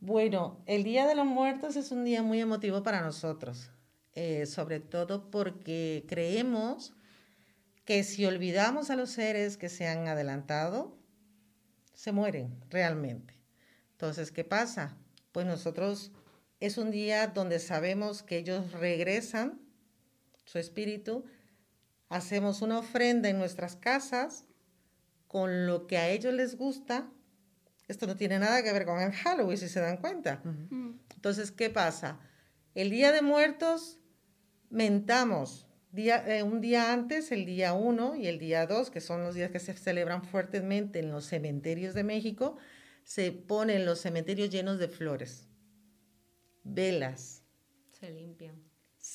C: Bueno, el Día de los Muertos es un día muy emotivo para nosotros, eh, sobre todo porque creemos que si olvidamos a los seres que se han adelantado, se mueren realmente. Entonces, ¿qué pasa? Pues nosotros es un día donde sabemos que ellos regresan, su espíritu, hacemos una ofrenda en nuestras casas con lo que a ellos les gusta, Esto no tiene nada que ver con el Halloween, si se dan cuenta.
E: Mm.
C: Entonces, ¿qué pasa? El Día de Muertos mentamos día, eh, un día antes, el día 1 y el día 2, que son los días que se celebran fuertemente en los cementerios de México, se ponen los cementerios llenos de flores, velas,
D: Se limpian.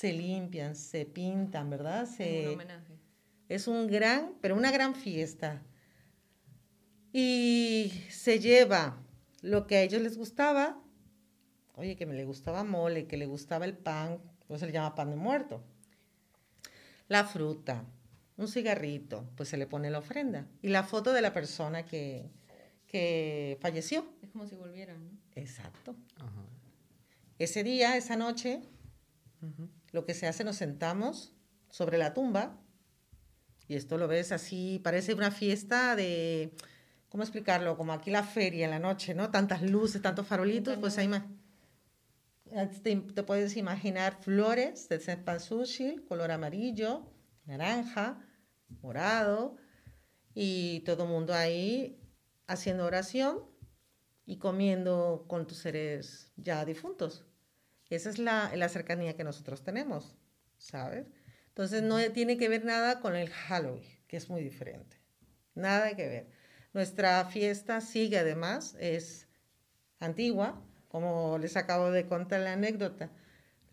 C: Se limpian, se pintan, ¿verdad?
D: Es un
C: Se,
D: homenaje.
C: es un gran, pero una gran fiesta. Y se lleva lo que a ellos les gustaba. Oye, que me le gustaba mole, que le gustaba el pan, pues se le llama pan de muerto. La fruta, un cigarrito, pues se le pone la ofrenda. Y la foto de la persona que, que falleció.
D: Es como si volvieran, ¿no?
C: Exacto.
A: Ajá.
C: Ese día, esa noche, lo que se hace, nos sentamos sobre la tumba y esto lo ves así, parece una fiesta de, ¿cómo explicarlo? Como aquí la feria en la noche, ¿no? Tantas luces, tantos farolitos, pues ma- te, te puedes imaginar flores de cempasúchil, color amarillo, naranja, morado, y todo el mundo ahí haciendo oración y comiendo con tus seres ya difuntos. Esa es la, la cercanía que nosotros tenemos, ¿sabes? Entonces no tiene que ver nada con el Halloween, que es muy diferente. Nada que ver. Nuestra fiesta sigue además, es antigua, como les acabo de contar la anécdota.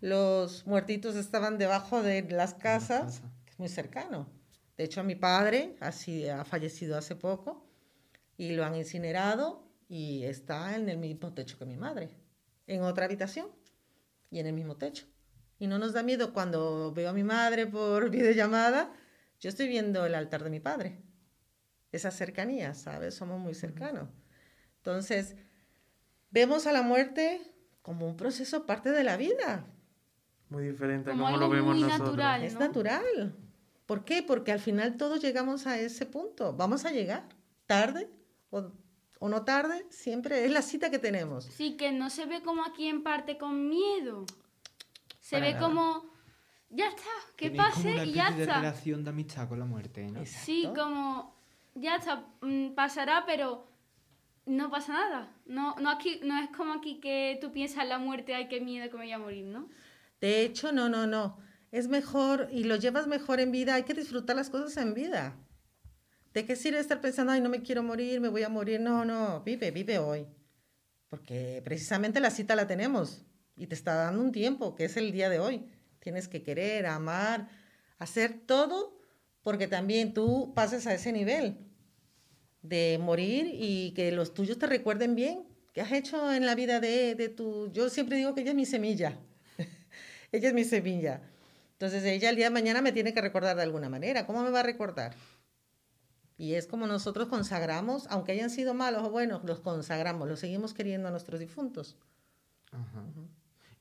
C: Los muertitos estaban debajo de las casas, que es muy cercano. De hecho, mi padre así, ha fallecido hace poco y lo han incinerado y está en el mismo techo que mi madre, en otra habitación y en el mismo techo. Y no nos da miedo cuando veo a mi madre por videollamada, yo estoy viendo el altar de mi padre. Esa cercanía, ¿sabes? Somos muy cercanos. Entonces, vemos a la muerte como un proceso parte de la vida.
F: Muy diferente a
E: Como
F: como
E: algo
F: lo vemos
E: muy
F: nosotros.
E: natural.
C: Es
E: ¿no?
C: natural. ¿Por qué? Porque al final todos llegamos a ese punto. Vamos a llegar tarde o, o no tarde, siempre es la cita que tenemos.
E: Sí, que no se ve como aquí en parte con miedo. Se
A: Para
E: ve
A: nada.
E: como, ya está, que
A: Tenéis como
E: pase
A: una
E: y ya
A: de
E: está.
A: relación de amistad con la muerte, ¿no?
E: Sí,
C: Exacto.
E: como, ya está, mm, pasará, pero no pasa nada. No, no, aquí, no es como aquí que tú piensas la muerte, ay, qué miedo que me voy a morir, ¿no?
C: De hecho, no, no, no. Es mejor y lo llevas mejor en vida. Hay que disfrutar las cosas en vida. ¿De qué sirve estar pensando, ay, no me quiero morir, me voy a morir? No, no, vive, vive hoy. Porque precisamente la cita la tenemos y te está dando un tiempo, que es el día de hoy. Tienes que querer, amar, hacer todo porque también tú pases a ese nivel de morir y que los tuyos te recuerden bien. ¿Qué has hecho en la vida de, de tu...? Yo siempre digo que ella es mi semilla. ella es mi semilla. Entonces ella el día de mañana me tiene que recordar de alguna manera. ¿Cómo me va a recordar? Y es como nosotros consagramos, aunque hayan sido malos o buenos, los consagramos, los seguimos queriendo a nuestros difuntos.
A: Ajá.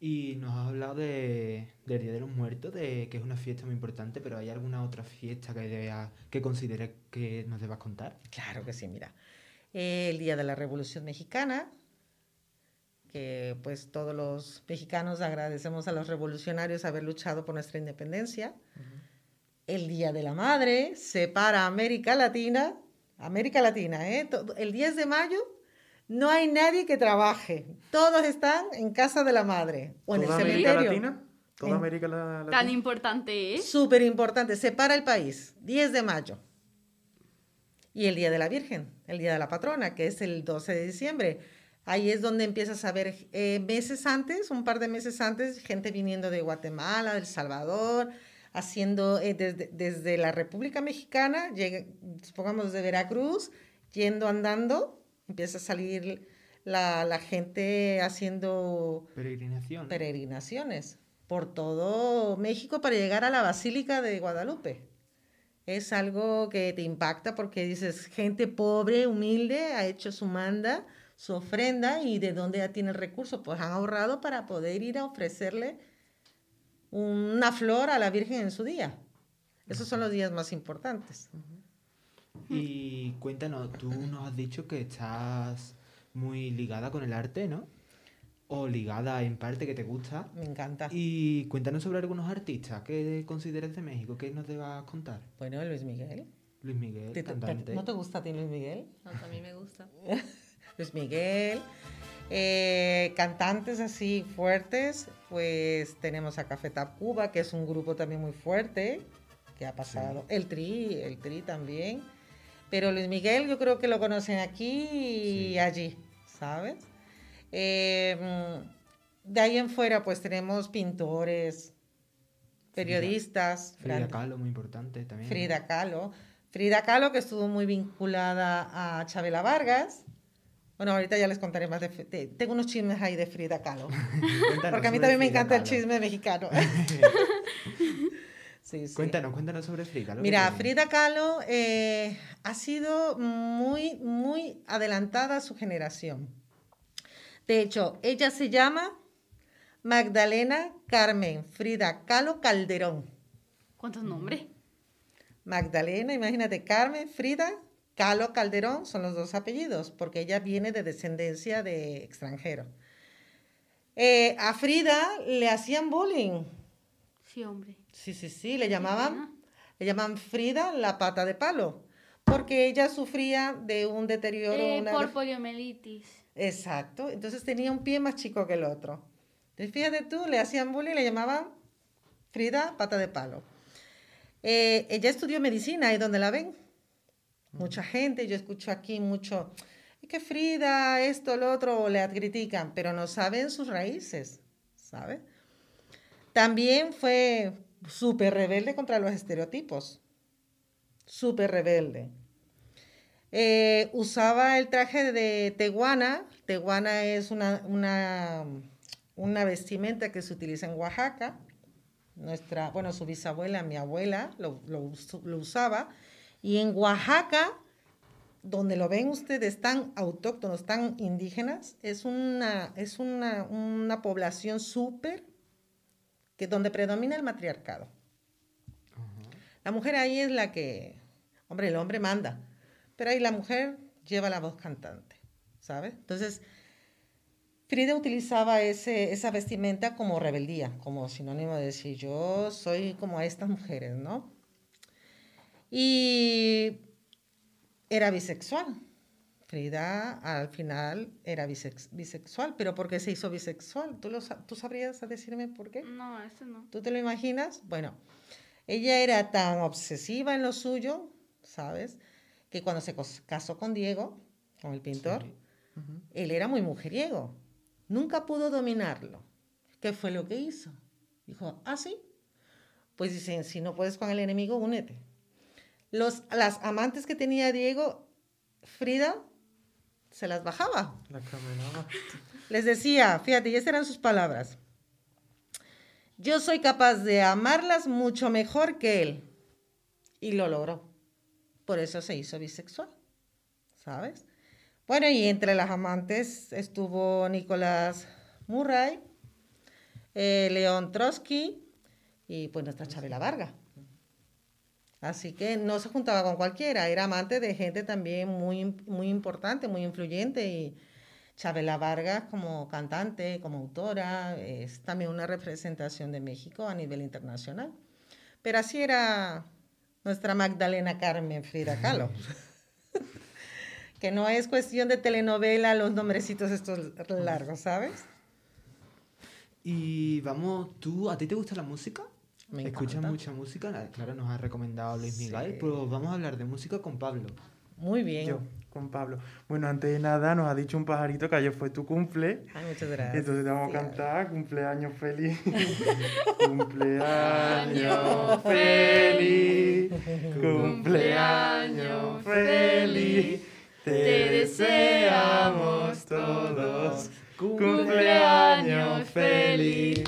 A: Y nos has hablado de, del Día de los Muertos, de que es una fiesta muy importante, pero ¿hay alguna otra fiesta que, debas- que consideres que nos debas contar?
C: Claro que sí, mira. El día de la Revolución Mexicana, que pues todos los mexicanos agradecemos a los revolucionarios haber luchado por nuestra independencia. El Día de la Madre, separa América Latina, América Latina, ¿eh? Todo- el 10 de mayo no hay nadie que trabaje, todos están en casa de la madre o en el
F: ¿Toda América
C: cementerio.
F: Latina? ¿Toda
C: En-
F: América la- Latina?
E: Tan importante es.
C: Súper importante, separa el país, 10 de mayo. Y el Día de la Virgen, el Día de la Patrona, que es el 12 de diciembre. Ahí es donde empiezas a ver eh, meses antes, un par de meses antes, gente viniendo de Guatemala, de El Salvador, haciendo eh, desde, desde la República Mexicana, llega, supongamos de Veracruz, yendo andando, empieza a salir la, la gente haciendo
A: Peregrinación.
C: peregrinaciones por todo México para llegar a la Basílica de Guadalupe. Es algo que te impacta porque dices, gente pobre, humilde, ha hecho su manda, su ofrenda y de dónde ya tiene el recurso. Pues han ahorrado para poder ir a ofrecerle una flor a la Virgen en su día. Esos son los días más importantes.
A: Y cuéntanos, tú nos has dicho que estás muy ligada con el arte, ¿no? O ligada en parte que te gusta.
C: Me encanta.
A: Y cuéntanos sobre algunos artistas que consideres de México, que nos debas contar.
C: Bueno, Luis Miguel.
A: Luis Miguel,
C: ¿Te- te-
A: cantante.
C: ¿No te gusta a ti Luis Miguel?
D: No, a mí me gusta.
C: Luis Miguel. Eh, cantantes así fuertes, pues tenemos a Café Tacuba, que es un grupo también muy fuerte, que ha pasado. El Tri, el Tri también. Pero Luis Miguel yo creo que lo conocen aquí y allí, ¿sabes? Eh, mm, de ahí en fuera pues tenemos pintores, periodistas.
A: Frida
C: Fran-
A: Kahlo, muy importante también.
C: Frida Kahlo. Frida Kahlo, que estuvo muy vinculada a Chabela Vargas. Bueno, ahorita ya les contaré más de... de- tengo unos chismes ahí de Frida Kahlo. Porque a mí también me encanta el chisme mexicano. sí, sí.
A: Cuéntanos, cuéntanos sobre Frida.
C: Mira. Frida Kahlo eh, ha sido muy, muy adelantada a su generación. De hecho, ella se llama Magdalena Carmen Frida Kahlo Calderón.
E: ¿Cuántos nombres?
C: Magdalena, imagínate, Carmen, Frida, Kahlo Calderón son los dos apellidos, porque ella viene de descendencia de extranjero. Eh, a Frida le hacían bullying.
E: Sí, hombre.
C: Sí, sí, sí, le llamaban, le llaman Frida la pata de palo, porque ella sufría de un deterioro.
E: Eh,
C: una-
E: por poliomielitis.
C: Exacto, entonces tenía un pie más chico que el otro. Entonces, fíjate tú, le hacían bullying, le llamaban Frida pata de palo. Eh, ella estudió medicina, ahí donde la ven. Mucha gente, yo escucho aquí mucho, es que Frida, esto, lo otro, le critican, pero no saben sus raíces, ¿sabe? También fue súper rebelde contra los estereotipos, súper rebelde. Eh, usaba el traje de teguana. Teguana es una, una, una vestimenta que se utiliza en Oaxaca. Nuestra, bueno, su bisabuela, mi abuela, lo, lo usaba. Y en Oaxaca, donde lo ven ustedes tan autóctonos, tan indígenas, es una, es una, una población súper que donde predomina el matriarcado. La mujer ahí es la que, hombre, el hombre manda, pero ahí la mujer lleva la voz cantante, ¿sabes? Entonces, Frida utilizaba ese, esa vestimenta como rebeldía, como sinónimo de decir, yo soy como a estas mujeres, ¿no? Y era bisexual. Frida al final era bisex- bisexual, pero ¿por qué se hizo bisexual? ¿Tú, lo, sa- ¿Tú sabrías decirme por qué?
E: No, eso no.
C: ¿Tú te lo imaginas? Bueno, ella era tan obsesiva en lo suyo, ¿sabes? Que cuando se casó con Diego, con el pintor, él era muy mujeriego. Nunca pudo dominarlo. ¿Qué fue lo que hizo? Dijo, ah, sí. Pues dicen, si no puedes con el enemigo, únete. Los, las amantes que tenía Diego, Frida, se las bajaba.
F: La caminaba.
C: Les decía, fíjate, y esas eran sus palabras. Yo soy capaz de amarlas mucho mejor que él. Y lo logró. Por eso se hizo bisexual. ¿Sabes? Bueno, y entre las amantes estuvo Nicolás Murray, eh, León Trotsky y pues nuestra Chabela Varga. Así que no se juntaba con cualquiera, era amante de gente también muy, muy importante, muy influyente y Chabela Vargas como cantante, como autora, es también una representación de México a nivel internacional. Pero así era nuestra Magdalena Carmen Frida Kahlo. que no es cuestión de telenovela los nombrecitos estos largos, ¿sabes?
A: Y vamos, ¿tú, a ti te gusta la música?
C: Me
A: ¿Escuchas
C: encanta.
A: mucha música? Ah, Claro, nos ha recomendado Luis
C: Sí.
A: Miguel, pero vamos a hablar de música con Pablo.
C: Muy bien.
F: Yo, con Pablo. Bueno, antes de nada, nos ha dicho un pajarito que ayer fue tu cumple.
C: Ay, muchas gracias.
F: Entonces te vamos a cantar cumpleaños feliz. cumpleaños feliz. Cumpleaños feliz. Te deseamos todos. Cumpleaños feliz.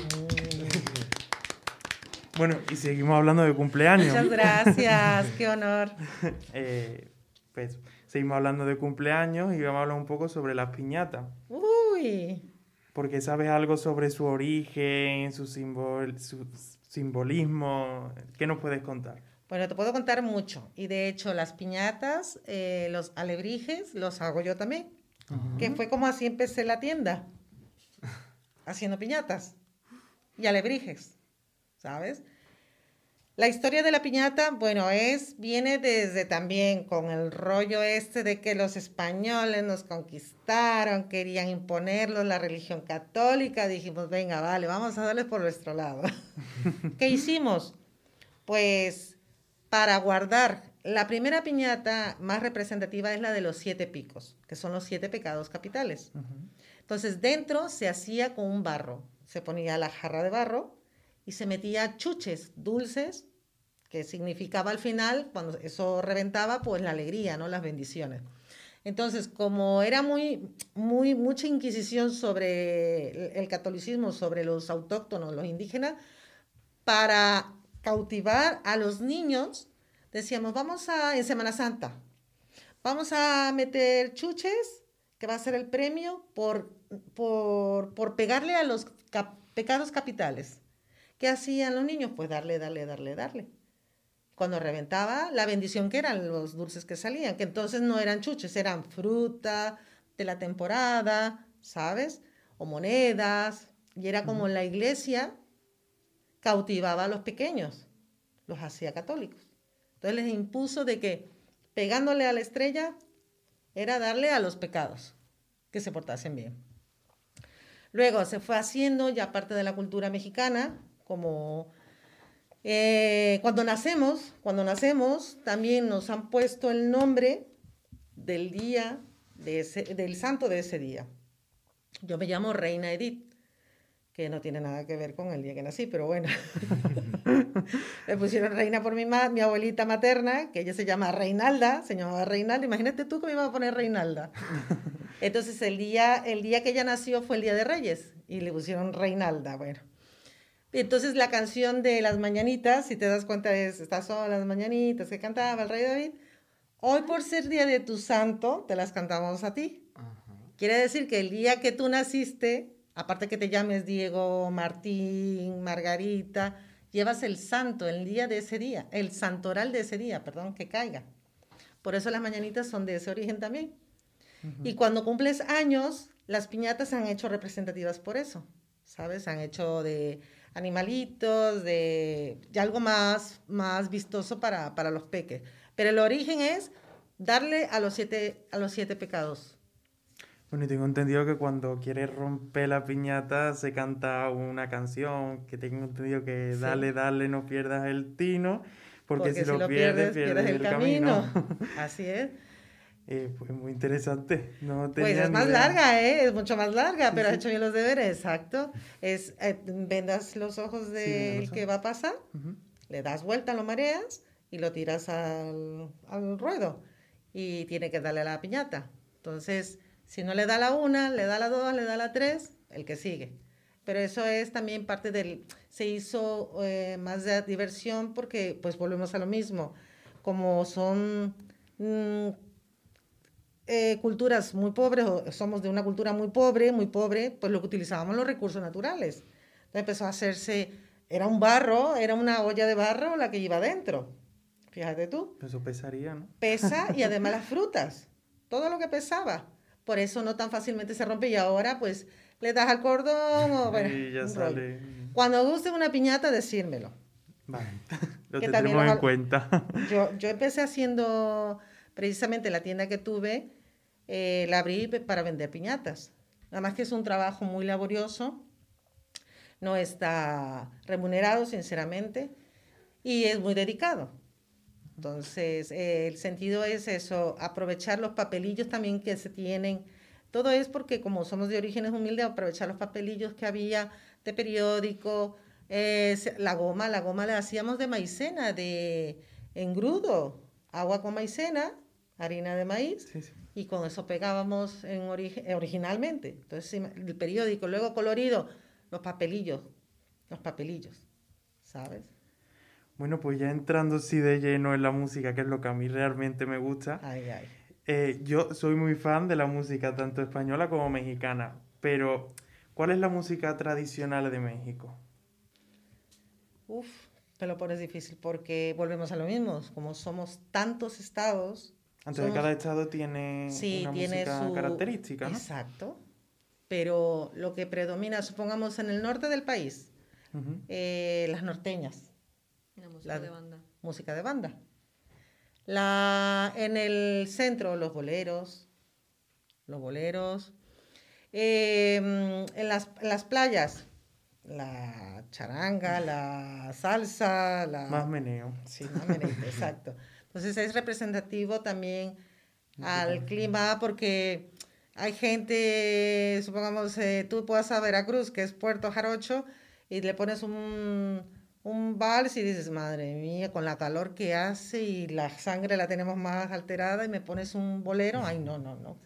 F: Bueno, y seguimos hablando de cumpleaños.
C: Muchas gracias, qué honor.
F: Eh, pues seguimos hablando de cumpleaños y vamos a hablar un poco sobre las piñatas.
C: Uy,
F: Porque sabes algo sobre su origen, su, simbol, su simbolismo. ¿Qué nos puedes contar?
C: bueno, te puedo contar mucho. Y de hecho, las piñatas, eh, los alebrijes, los hago yo también. Que fue como así empecé la tienda. Haciendo piñatas y alebrijes, ¿sabes? La historia de la piñata, bueno, es, viene desde también con el rollo este de que los españoles nos conquistaron, querían imponerlos la religión católica, dijimos, venga, vale, vamos a darles por nuestro lado. ¿Qué hicimos? Pues para guardar, la primera piñata más representativa es la de los siete picos, que son los siete pecados capitales. Entonces dentro se hacía con un barro, se ponía la jarra de barro, y se metía chuches dulces, que significaba al final, cuando eso reventaba, pues la alegría, ¿no? Las bendiciones. Entonces, como era muy, muy, mucha inquisición sobre el catolicismo, sobre los autóctonos, los indígenas, para cautivar a los niños, decíamos, vamos a, en Semana Santa, vamos a meter chuches, que va a ser el premio por, por, por pegarle a los pecados capitales. ¿Qué hacían los niños? Pues darle, darle, darle, darle. Cuando reventaba, la bendición que eran los dulces que salían, que entonces no eran chuches, eran fruta de la temporada, ¿sabes? O monedas. Y era como la iglesia cautivaba a los pequeños, los hacía católicos. Entonces les impuso de que pegándole a la estrella era darle a los pecados, que se portasen bien. Luego se fue haciendo ya parte de la cultura mexicana, como eh, cuando nacemos, cuando nacemos, también nos han puesto el nombre del día, de del santo de ese día. Yo me llamo Reina Edith, que no tiene nada que ver con el día que nací, pero bueno. me pusieron reina por mi, mi abuelita materna, que ella se llama Reinalda, se llamaba Reinalda. Imagínate tú que me iba a poner Reinalda. Entonces el día, el día que ella nació fue el Día de Reyes y le pusieron Reinalda, bueno. Entonces la canción de las mañanitas, si te das cuenta, es Estas son las mañanitas que cantaba el rey David. Hoy por ser día de tu santo, te las cantamos a ti. Quiere decir que el día que tú naciste, aparte que te llames Diego, Martín, Margarita, llevas el santo, el día de ese día, el santoral de ese día, perdón, que caiga. Por eso las mañanitas son de ese origen también. Y cuando cumples años, las piñatas se han hecho representativas por eso, ¿sabes? Se han hecho de animalitos, de, algo más, más vistoso para, para, los peques. Pero el origen es darle a los siete, a los siete pecados.
F: Bueno, y tengo entendido que cuando quieres romper la piñata se canta una canción, que tengo entendido que dale, dale, no pierdas el tino, porque, si, lo, pierdes, pierdes, el, camino.
C: Así es.
F: Eh, pues muy interesante. No
C: pues es más larga, ¿eh? Es mucho más larga, pero has hecho bien los deberes, exacto. Es, eh, vendas los ojos del que va a pasar, le das vuelta, lo mareas y lo tiras al, al ruedo. Y tiene que darle a la piñata. Entonces, si no le da la una, le da la dos, le da la tres, el que sigue. Pero eso es también parte del... Se hizo eh, más de diversión porque, pues, volvemos a lo mismo. Como son... Mm, eh, culturas muy pobres, o somos de una cultura muy pobre, muy pobre, pues lo que utilizábamos los recursos naturales. Entonces empezó a hacerse, era un barro, era una olla de barro la que iba adentro. Fíjate tú.
F: Eso pesaría, ¿no?
C: Pesa y además las frutas, todo lo que pesaba. Por eso no tan fácilmente se rompe y ahora pues le das al cordón o bueno.
F: Y ya sale.
C: Cuando guste una piñata, decírmelo.
F: Vale, lo tendremos en cuenta.
C: Yo, yo empecé haciendo precisamente la tienda que tuve, eh, la abrí para vender piñatas. Nada más que es un trabajo muy laborioso, no está remunerado, sinceramente, y es muy dedicado. Entonces, eh, el sentido es eso, aprovechar los papelillos también que se tienen. Todo es porque como somos de orígenes humildes, aprovechar los papelillos que había de periódico, eh, la goma, la goma la hacíamos de maicena, de engrudo, agua con maicena, harina de maíz, y con eso pegábamos en eh, originalmente. Entonces, el periódico, luego colorido, los papelillos, los papelillos, ¿sabes?
F: Bueno, pues ya entrando así de lleno en la música, que es lo que a mí realmente me gusta.
C: Ay, ay.
F: Eh, yo soy muy fan de la música, tanto española como mexicana, pero ¿cuál es la música tradicional de México?
C: Uf, te lo pones difícil porque volvemos a lo mismo, como somos tantos estados,
F: entonces cada estado tiene una música característica, ¿no?
C: Exacto. Pero lo que predomina, supongamos en el norte del país, eh, las norteñas.
D: La música
C: La-
D: de banda.
C: música de banda. La, en el centro, los boleros, los boleros. Eh, en, las, en las playas, la charanga, la salsa, la...
F: Más meneo.
C: Sí, más merengue, exacto. Entonces es representativo también al clima porque hay gente, supongamos, eh, tú puedas a Veracruz, que es Puerto Jarocho, y le pones un, un vals y dices, madre mía, con la calor que hace y la sangre la tenemos más alterada y me pones un bolero, ay, no, no, no.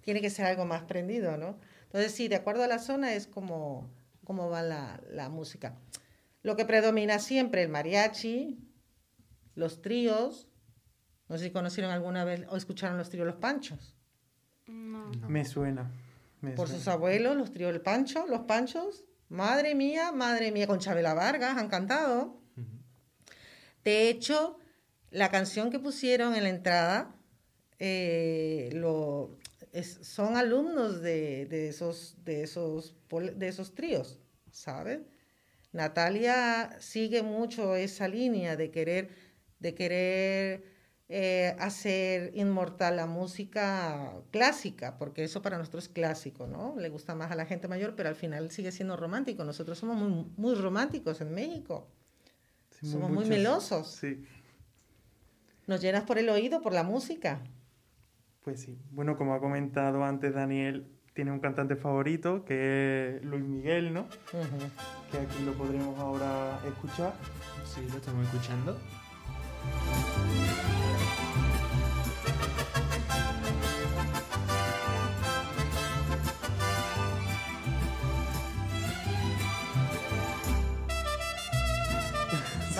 C: Tiene que ser algo más prendido, ¿no? Entonces, sí, de acuerdo a la zona es como, como va la, la música. Lo que predomina siempre, el mariachi, los tríos. No sé si conocieron alguna vez o escucharon los tríos Los Panchos.
E: No.
A: No.
F: Me suena. me
C: Por
F: suena.
C: sus abuelos, los tríos El Pancho, Los Panchos. Madre mía, madre mía, con Chabela Vargas han cantado. De hecho, la canción que pusieron en la entrada eh, lo, es- son alumnos de, de esos, de, esos, de esos tríos, ¿sabes? Natalia sigue mucho esa línea de querer, de querer eh, hacer inmortal la música clásica, porque eso para nosotros es clásico, ¿no? Le gusta más a la gente mayor, pero al final sigue siendo romántico. Nosotros somos muy, muy románticos en México.
F: Sí,
C: somos muy melosos.
F: Sí,
C: Nos llenas por el oído, por la música.
F: pues sí. Bueno, como ha comentado antes Daniel, tiene un cantante favorito que es Luis Miguel, ¿no?
C: Ujú.
F: Que aquí lo podremos ahora escuchar.
A: Sí, lo estamos escuchando.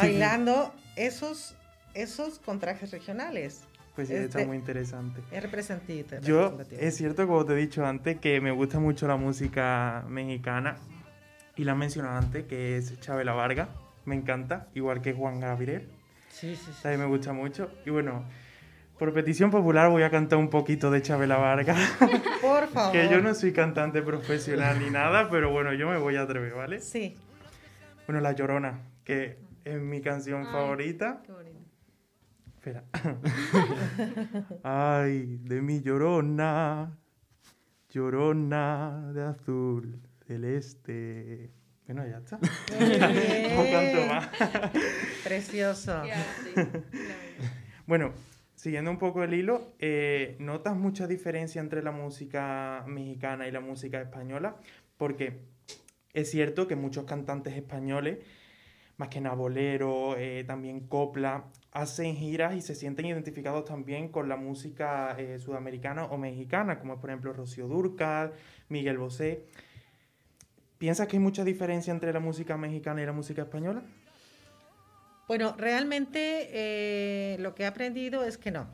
C: Bailando esos, esos con trajes regionales.
F: Pues sí,
C: Es
F: está
C: de-
F: muy interesante.
C: Es representativo.
F: Yo, es cierto, como te he dicho antes, que me gusta mucho la música mexicana. Y la mencionado antes, que es Chabela Vargas. Me encanta, igual que Juan Gabriel.
C: Sí, sí, sí.
F: También me gusta mucho. Y bueno, por petición popular voy a cantar un poquito de Chabela Vargas.
C: Por favor.
F: que yo no soy cantante profesional ni nada, pero bueno, yo me voy a atrever, ¿vale?
C: Sí.
F: Bueno, La Llorona, que es mi canción
D: Ay.
F: favorita.
D: Qué bonito.
F: Espera. Ay, de mi llorona, llorona de azul celeste. Bueno, ya está. No canto más.
C: Precioso.
F: Bueno, siguiendo un poco el hilo, eh, ¿notas mucha diferencia entre la música mexicana y la música española? Porque es cierto que muchos cantantes españoles, más que nada bolero, eh, también copla, hacen giras y se sienten identificados también con la música eh, sudamericana o mexicana, como es por ejemplo Rocío Dúrcal, Miguel Bosé. ¿Piensas que hay mucha diferencia entre la música mexicana y la música española?
C: Bueno, realmente eh, lo que he aprendido es que no.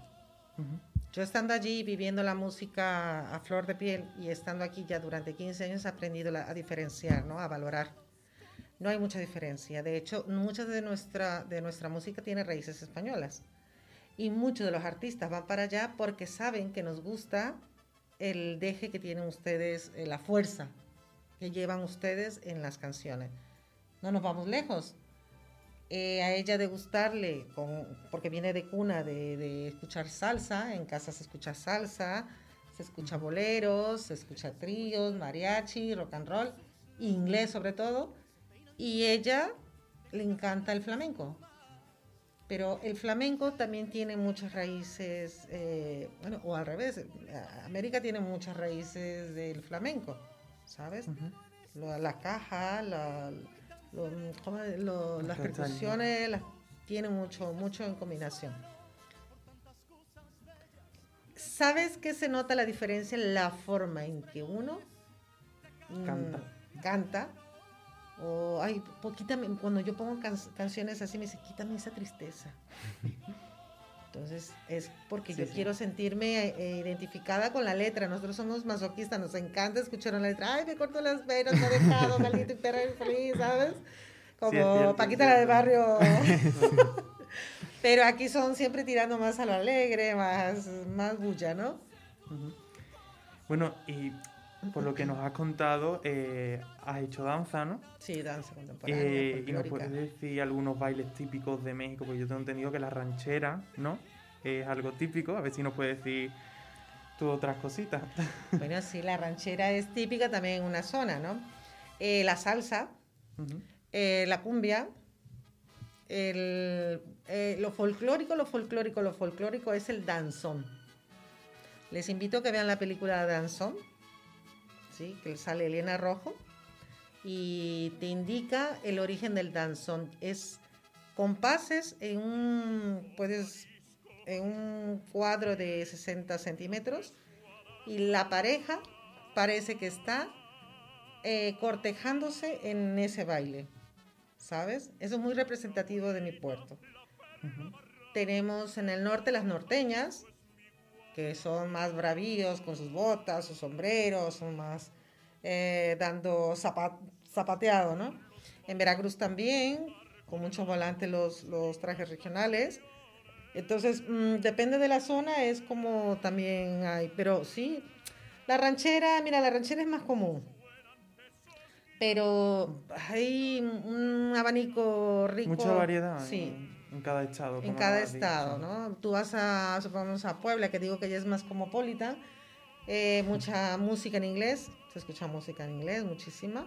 C: Yo estando allí viviendo la música a flor de piel y estando aquí ya durante 15 años he aprendido a diferenciar, ¿no? a valorar. No hay mucha diferencia. De hecho, mucha de nuestra, de nuestra música tiene raíces españolas. Y muchos de los artistas van para allá porque saben que nos gusta el deje que tienen ustedes, eh, la fuerza que llevan ustedes en las canciones. No nos vamos lejos. Eh, a ella de gustarle, con, porque viene de cuna de, de escuchar salsa, en casa se escucha salsa, se escucha boleros, se escucha tríos, mariachi, rock and roll, inglés sobre todo, y ella le encanta el flamenco. Pero el flamenco también tiene muchas raíces, eh, bueno, o al revés, América tiene muchas raíces del flamenco, ¿sabes?
F: Ujú.
C: Lo- la caja, la,
F: Las
C: percusiones, las, tiene mucho, mucho en combinación. ¿Sabes qué se nota la diferencia? La forma en que uno mm,
F: canta.
C: O, ay, po- quítame, cuando yo pongo can- canciones así, me dice, quítame esa tristeza. Entonces, es porque
F: Sí,
C: yo
F: sí.
C: quiero sentirme eh, identificada con la letra. Nosotros somos masoquistas, nos encanta escuchar la letra. Ay, me corto las venas, me ha dejado, maldito y perra infeliz, ¿sabes? Como
F: Sí, cierto,
C: Paquita la de
F: cierto.
C: barrio. Pero aquí son siempre tirando más a lo alegre, más, más bulla, ¿no?
F: Bueno, y por lo que nos has contado, eh, has hecho danza, ¿no?
C: Sí, danza contemporánea.
F: Eh, y nos puedes decir algunos bailes típicos de México, porque yo tengo entendido que la ranchera, ¿no? Es algo típico. A ver si nos puedes decir tú otras cositas.
C: Bueno, sí, la ranchera es típica también en una zona, ¿no? Eh, la salsa, la cumbia, el, lo folclórico, lo folclórico, lo folclórico es el danzón. Les invito a que vean la película Danzón, ¿sí? que sale Elena Rojo, y te indica el origen del danzón. Es compases en un, puedes, en un cuadro de 60 centímetros y la pareja parece que está eh, cortejándose en ese baile, ¿sabes? Eso es muy representativo de mi puerto. Tenemos en el norte las norteñas, que son más bravíos con sus botas, sus sombreros, son más eh, dando zapa- zapateado, ¿no? En Veracruz también, con muchos volantes los, los trajes regionales. Entonces, mm, depende de la zona, es como también hay, pero sí, la ranchera, mira, la ranchera es más común. Pero hay un abanico rico.
F: Mucha variedad
C: Sí,
F: en, en cada estado.
C: en cada estado, ¿no? Tú vas a, supongamos, a Puebla, que digo que ya es más cosmopolita, eh, mucha música en inglés, se escucha música en inglés, muchísima.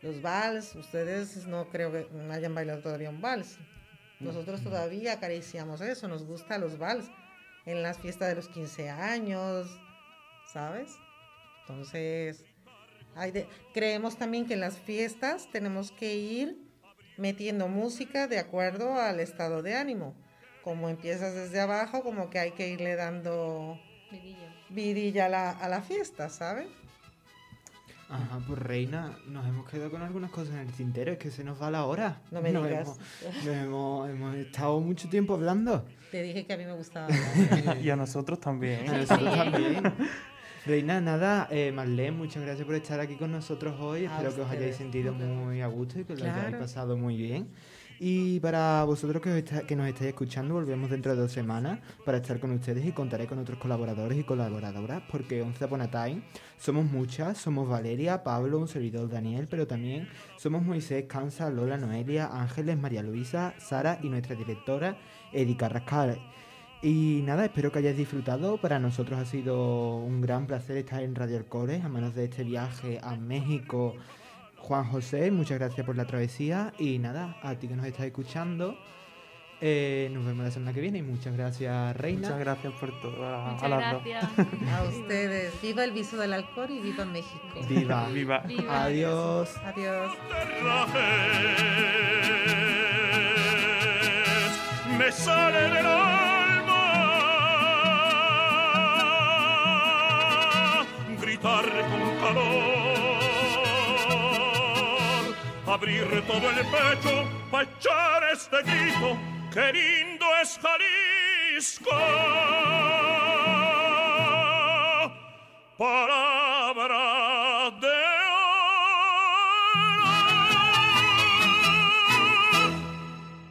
C: Los vals, ustedes no creo que hayan bailado todavía un vals. Nosotros todavía acariciamos eso, nos gusta los vals en las fiestas de los 15 años, ¿sabes? Entonces, hay de- creemos también que en las fiestas tenemos que ir metiendo música de acuerdo al estado de ánimo. Como empiezas desde abajo, como que hay que irle dando
D: Vidilla.
C: vidilla a la, a la fiesta, ¿sabes?
A: Ajá, pues Reina, nos hemos quedado con algunas cosas en el tintero, es que se nos va la hora.
C: No me
A: Nos
C: digas.
A: Hemos, nos hemos, hemos estado mucho tiempo hablando.
C: Te dije que a mí me gustaba. hablar.
F: y a nosotros también.
A: A nosotros también. Reina, nada, eh, Marlene, muchas gracias por estar aquí con nosotros hoy.
C: A
A: Espero que os hayáis sentido muy a gusto y que os lo hayáis
C: Claro.
A: pasado muy bien. Y para vosotros que, os está- que nos estáis escuchando, volvemos dentro de dos semanas para estar con ustedes y contaré con otros colaboradores y colaboradoras, porque Once Upon a Time somos muchas, somos Valeria, Pablo, un servidor Daniel, pero también somos Moisés, Cansa, Lola, Noelia, Ángeles, María Luisa, Sara y nuestra directora Erika Rascal. Y nada, espero que hayáis disfrutado. Para nosotros ha sido un gran placer estar en Radio Alcores a manos de este viaje a México. Juan José, muchas gracias por la travesía. Y nada, a ti que nos estás escuchando, eh, nos vemos la semana que viene. Y muchas gracias, Reina.
F: Muchas gracias por todo. A, a
E: Muchas
F: dos.
E: gracias.
C: A ustedes. Viva el viso del alcohol y viva México.
A: Viva.
F: Viva.
E: Viva.
A: Adiós.
C: Adiós.
G: terrajes me sale del gritar con calor. Abrir todo el pecho para echar este grito que lindo es Jalisco. Palabra de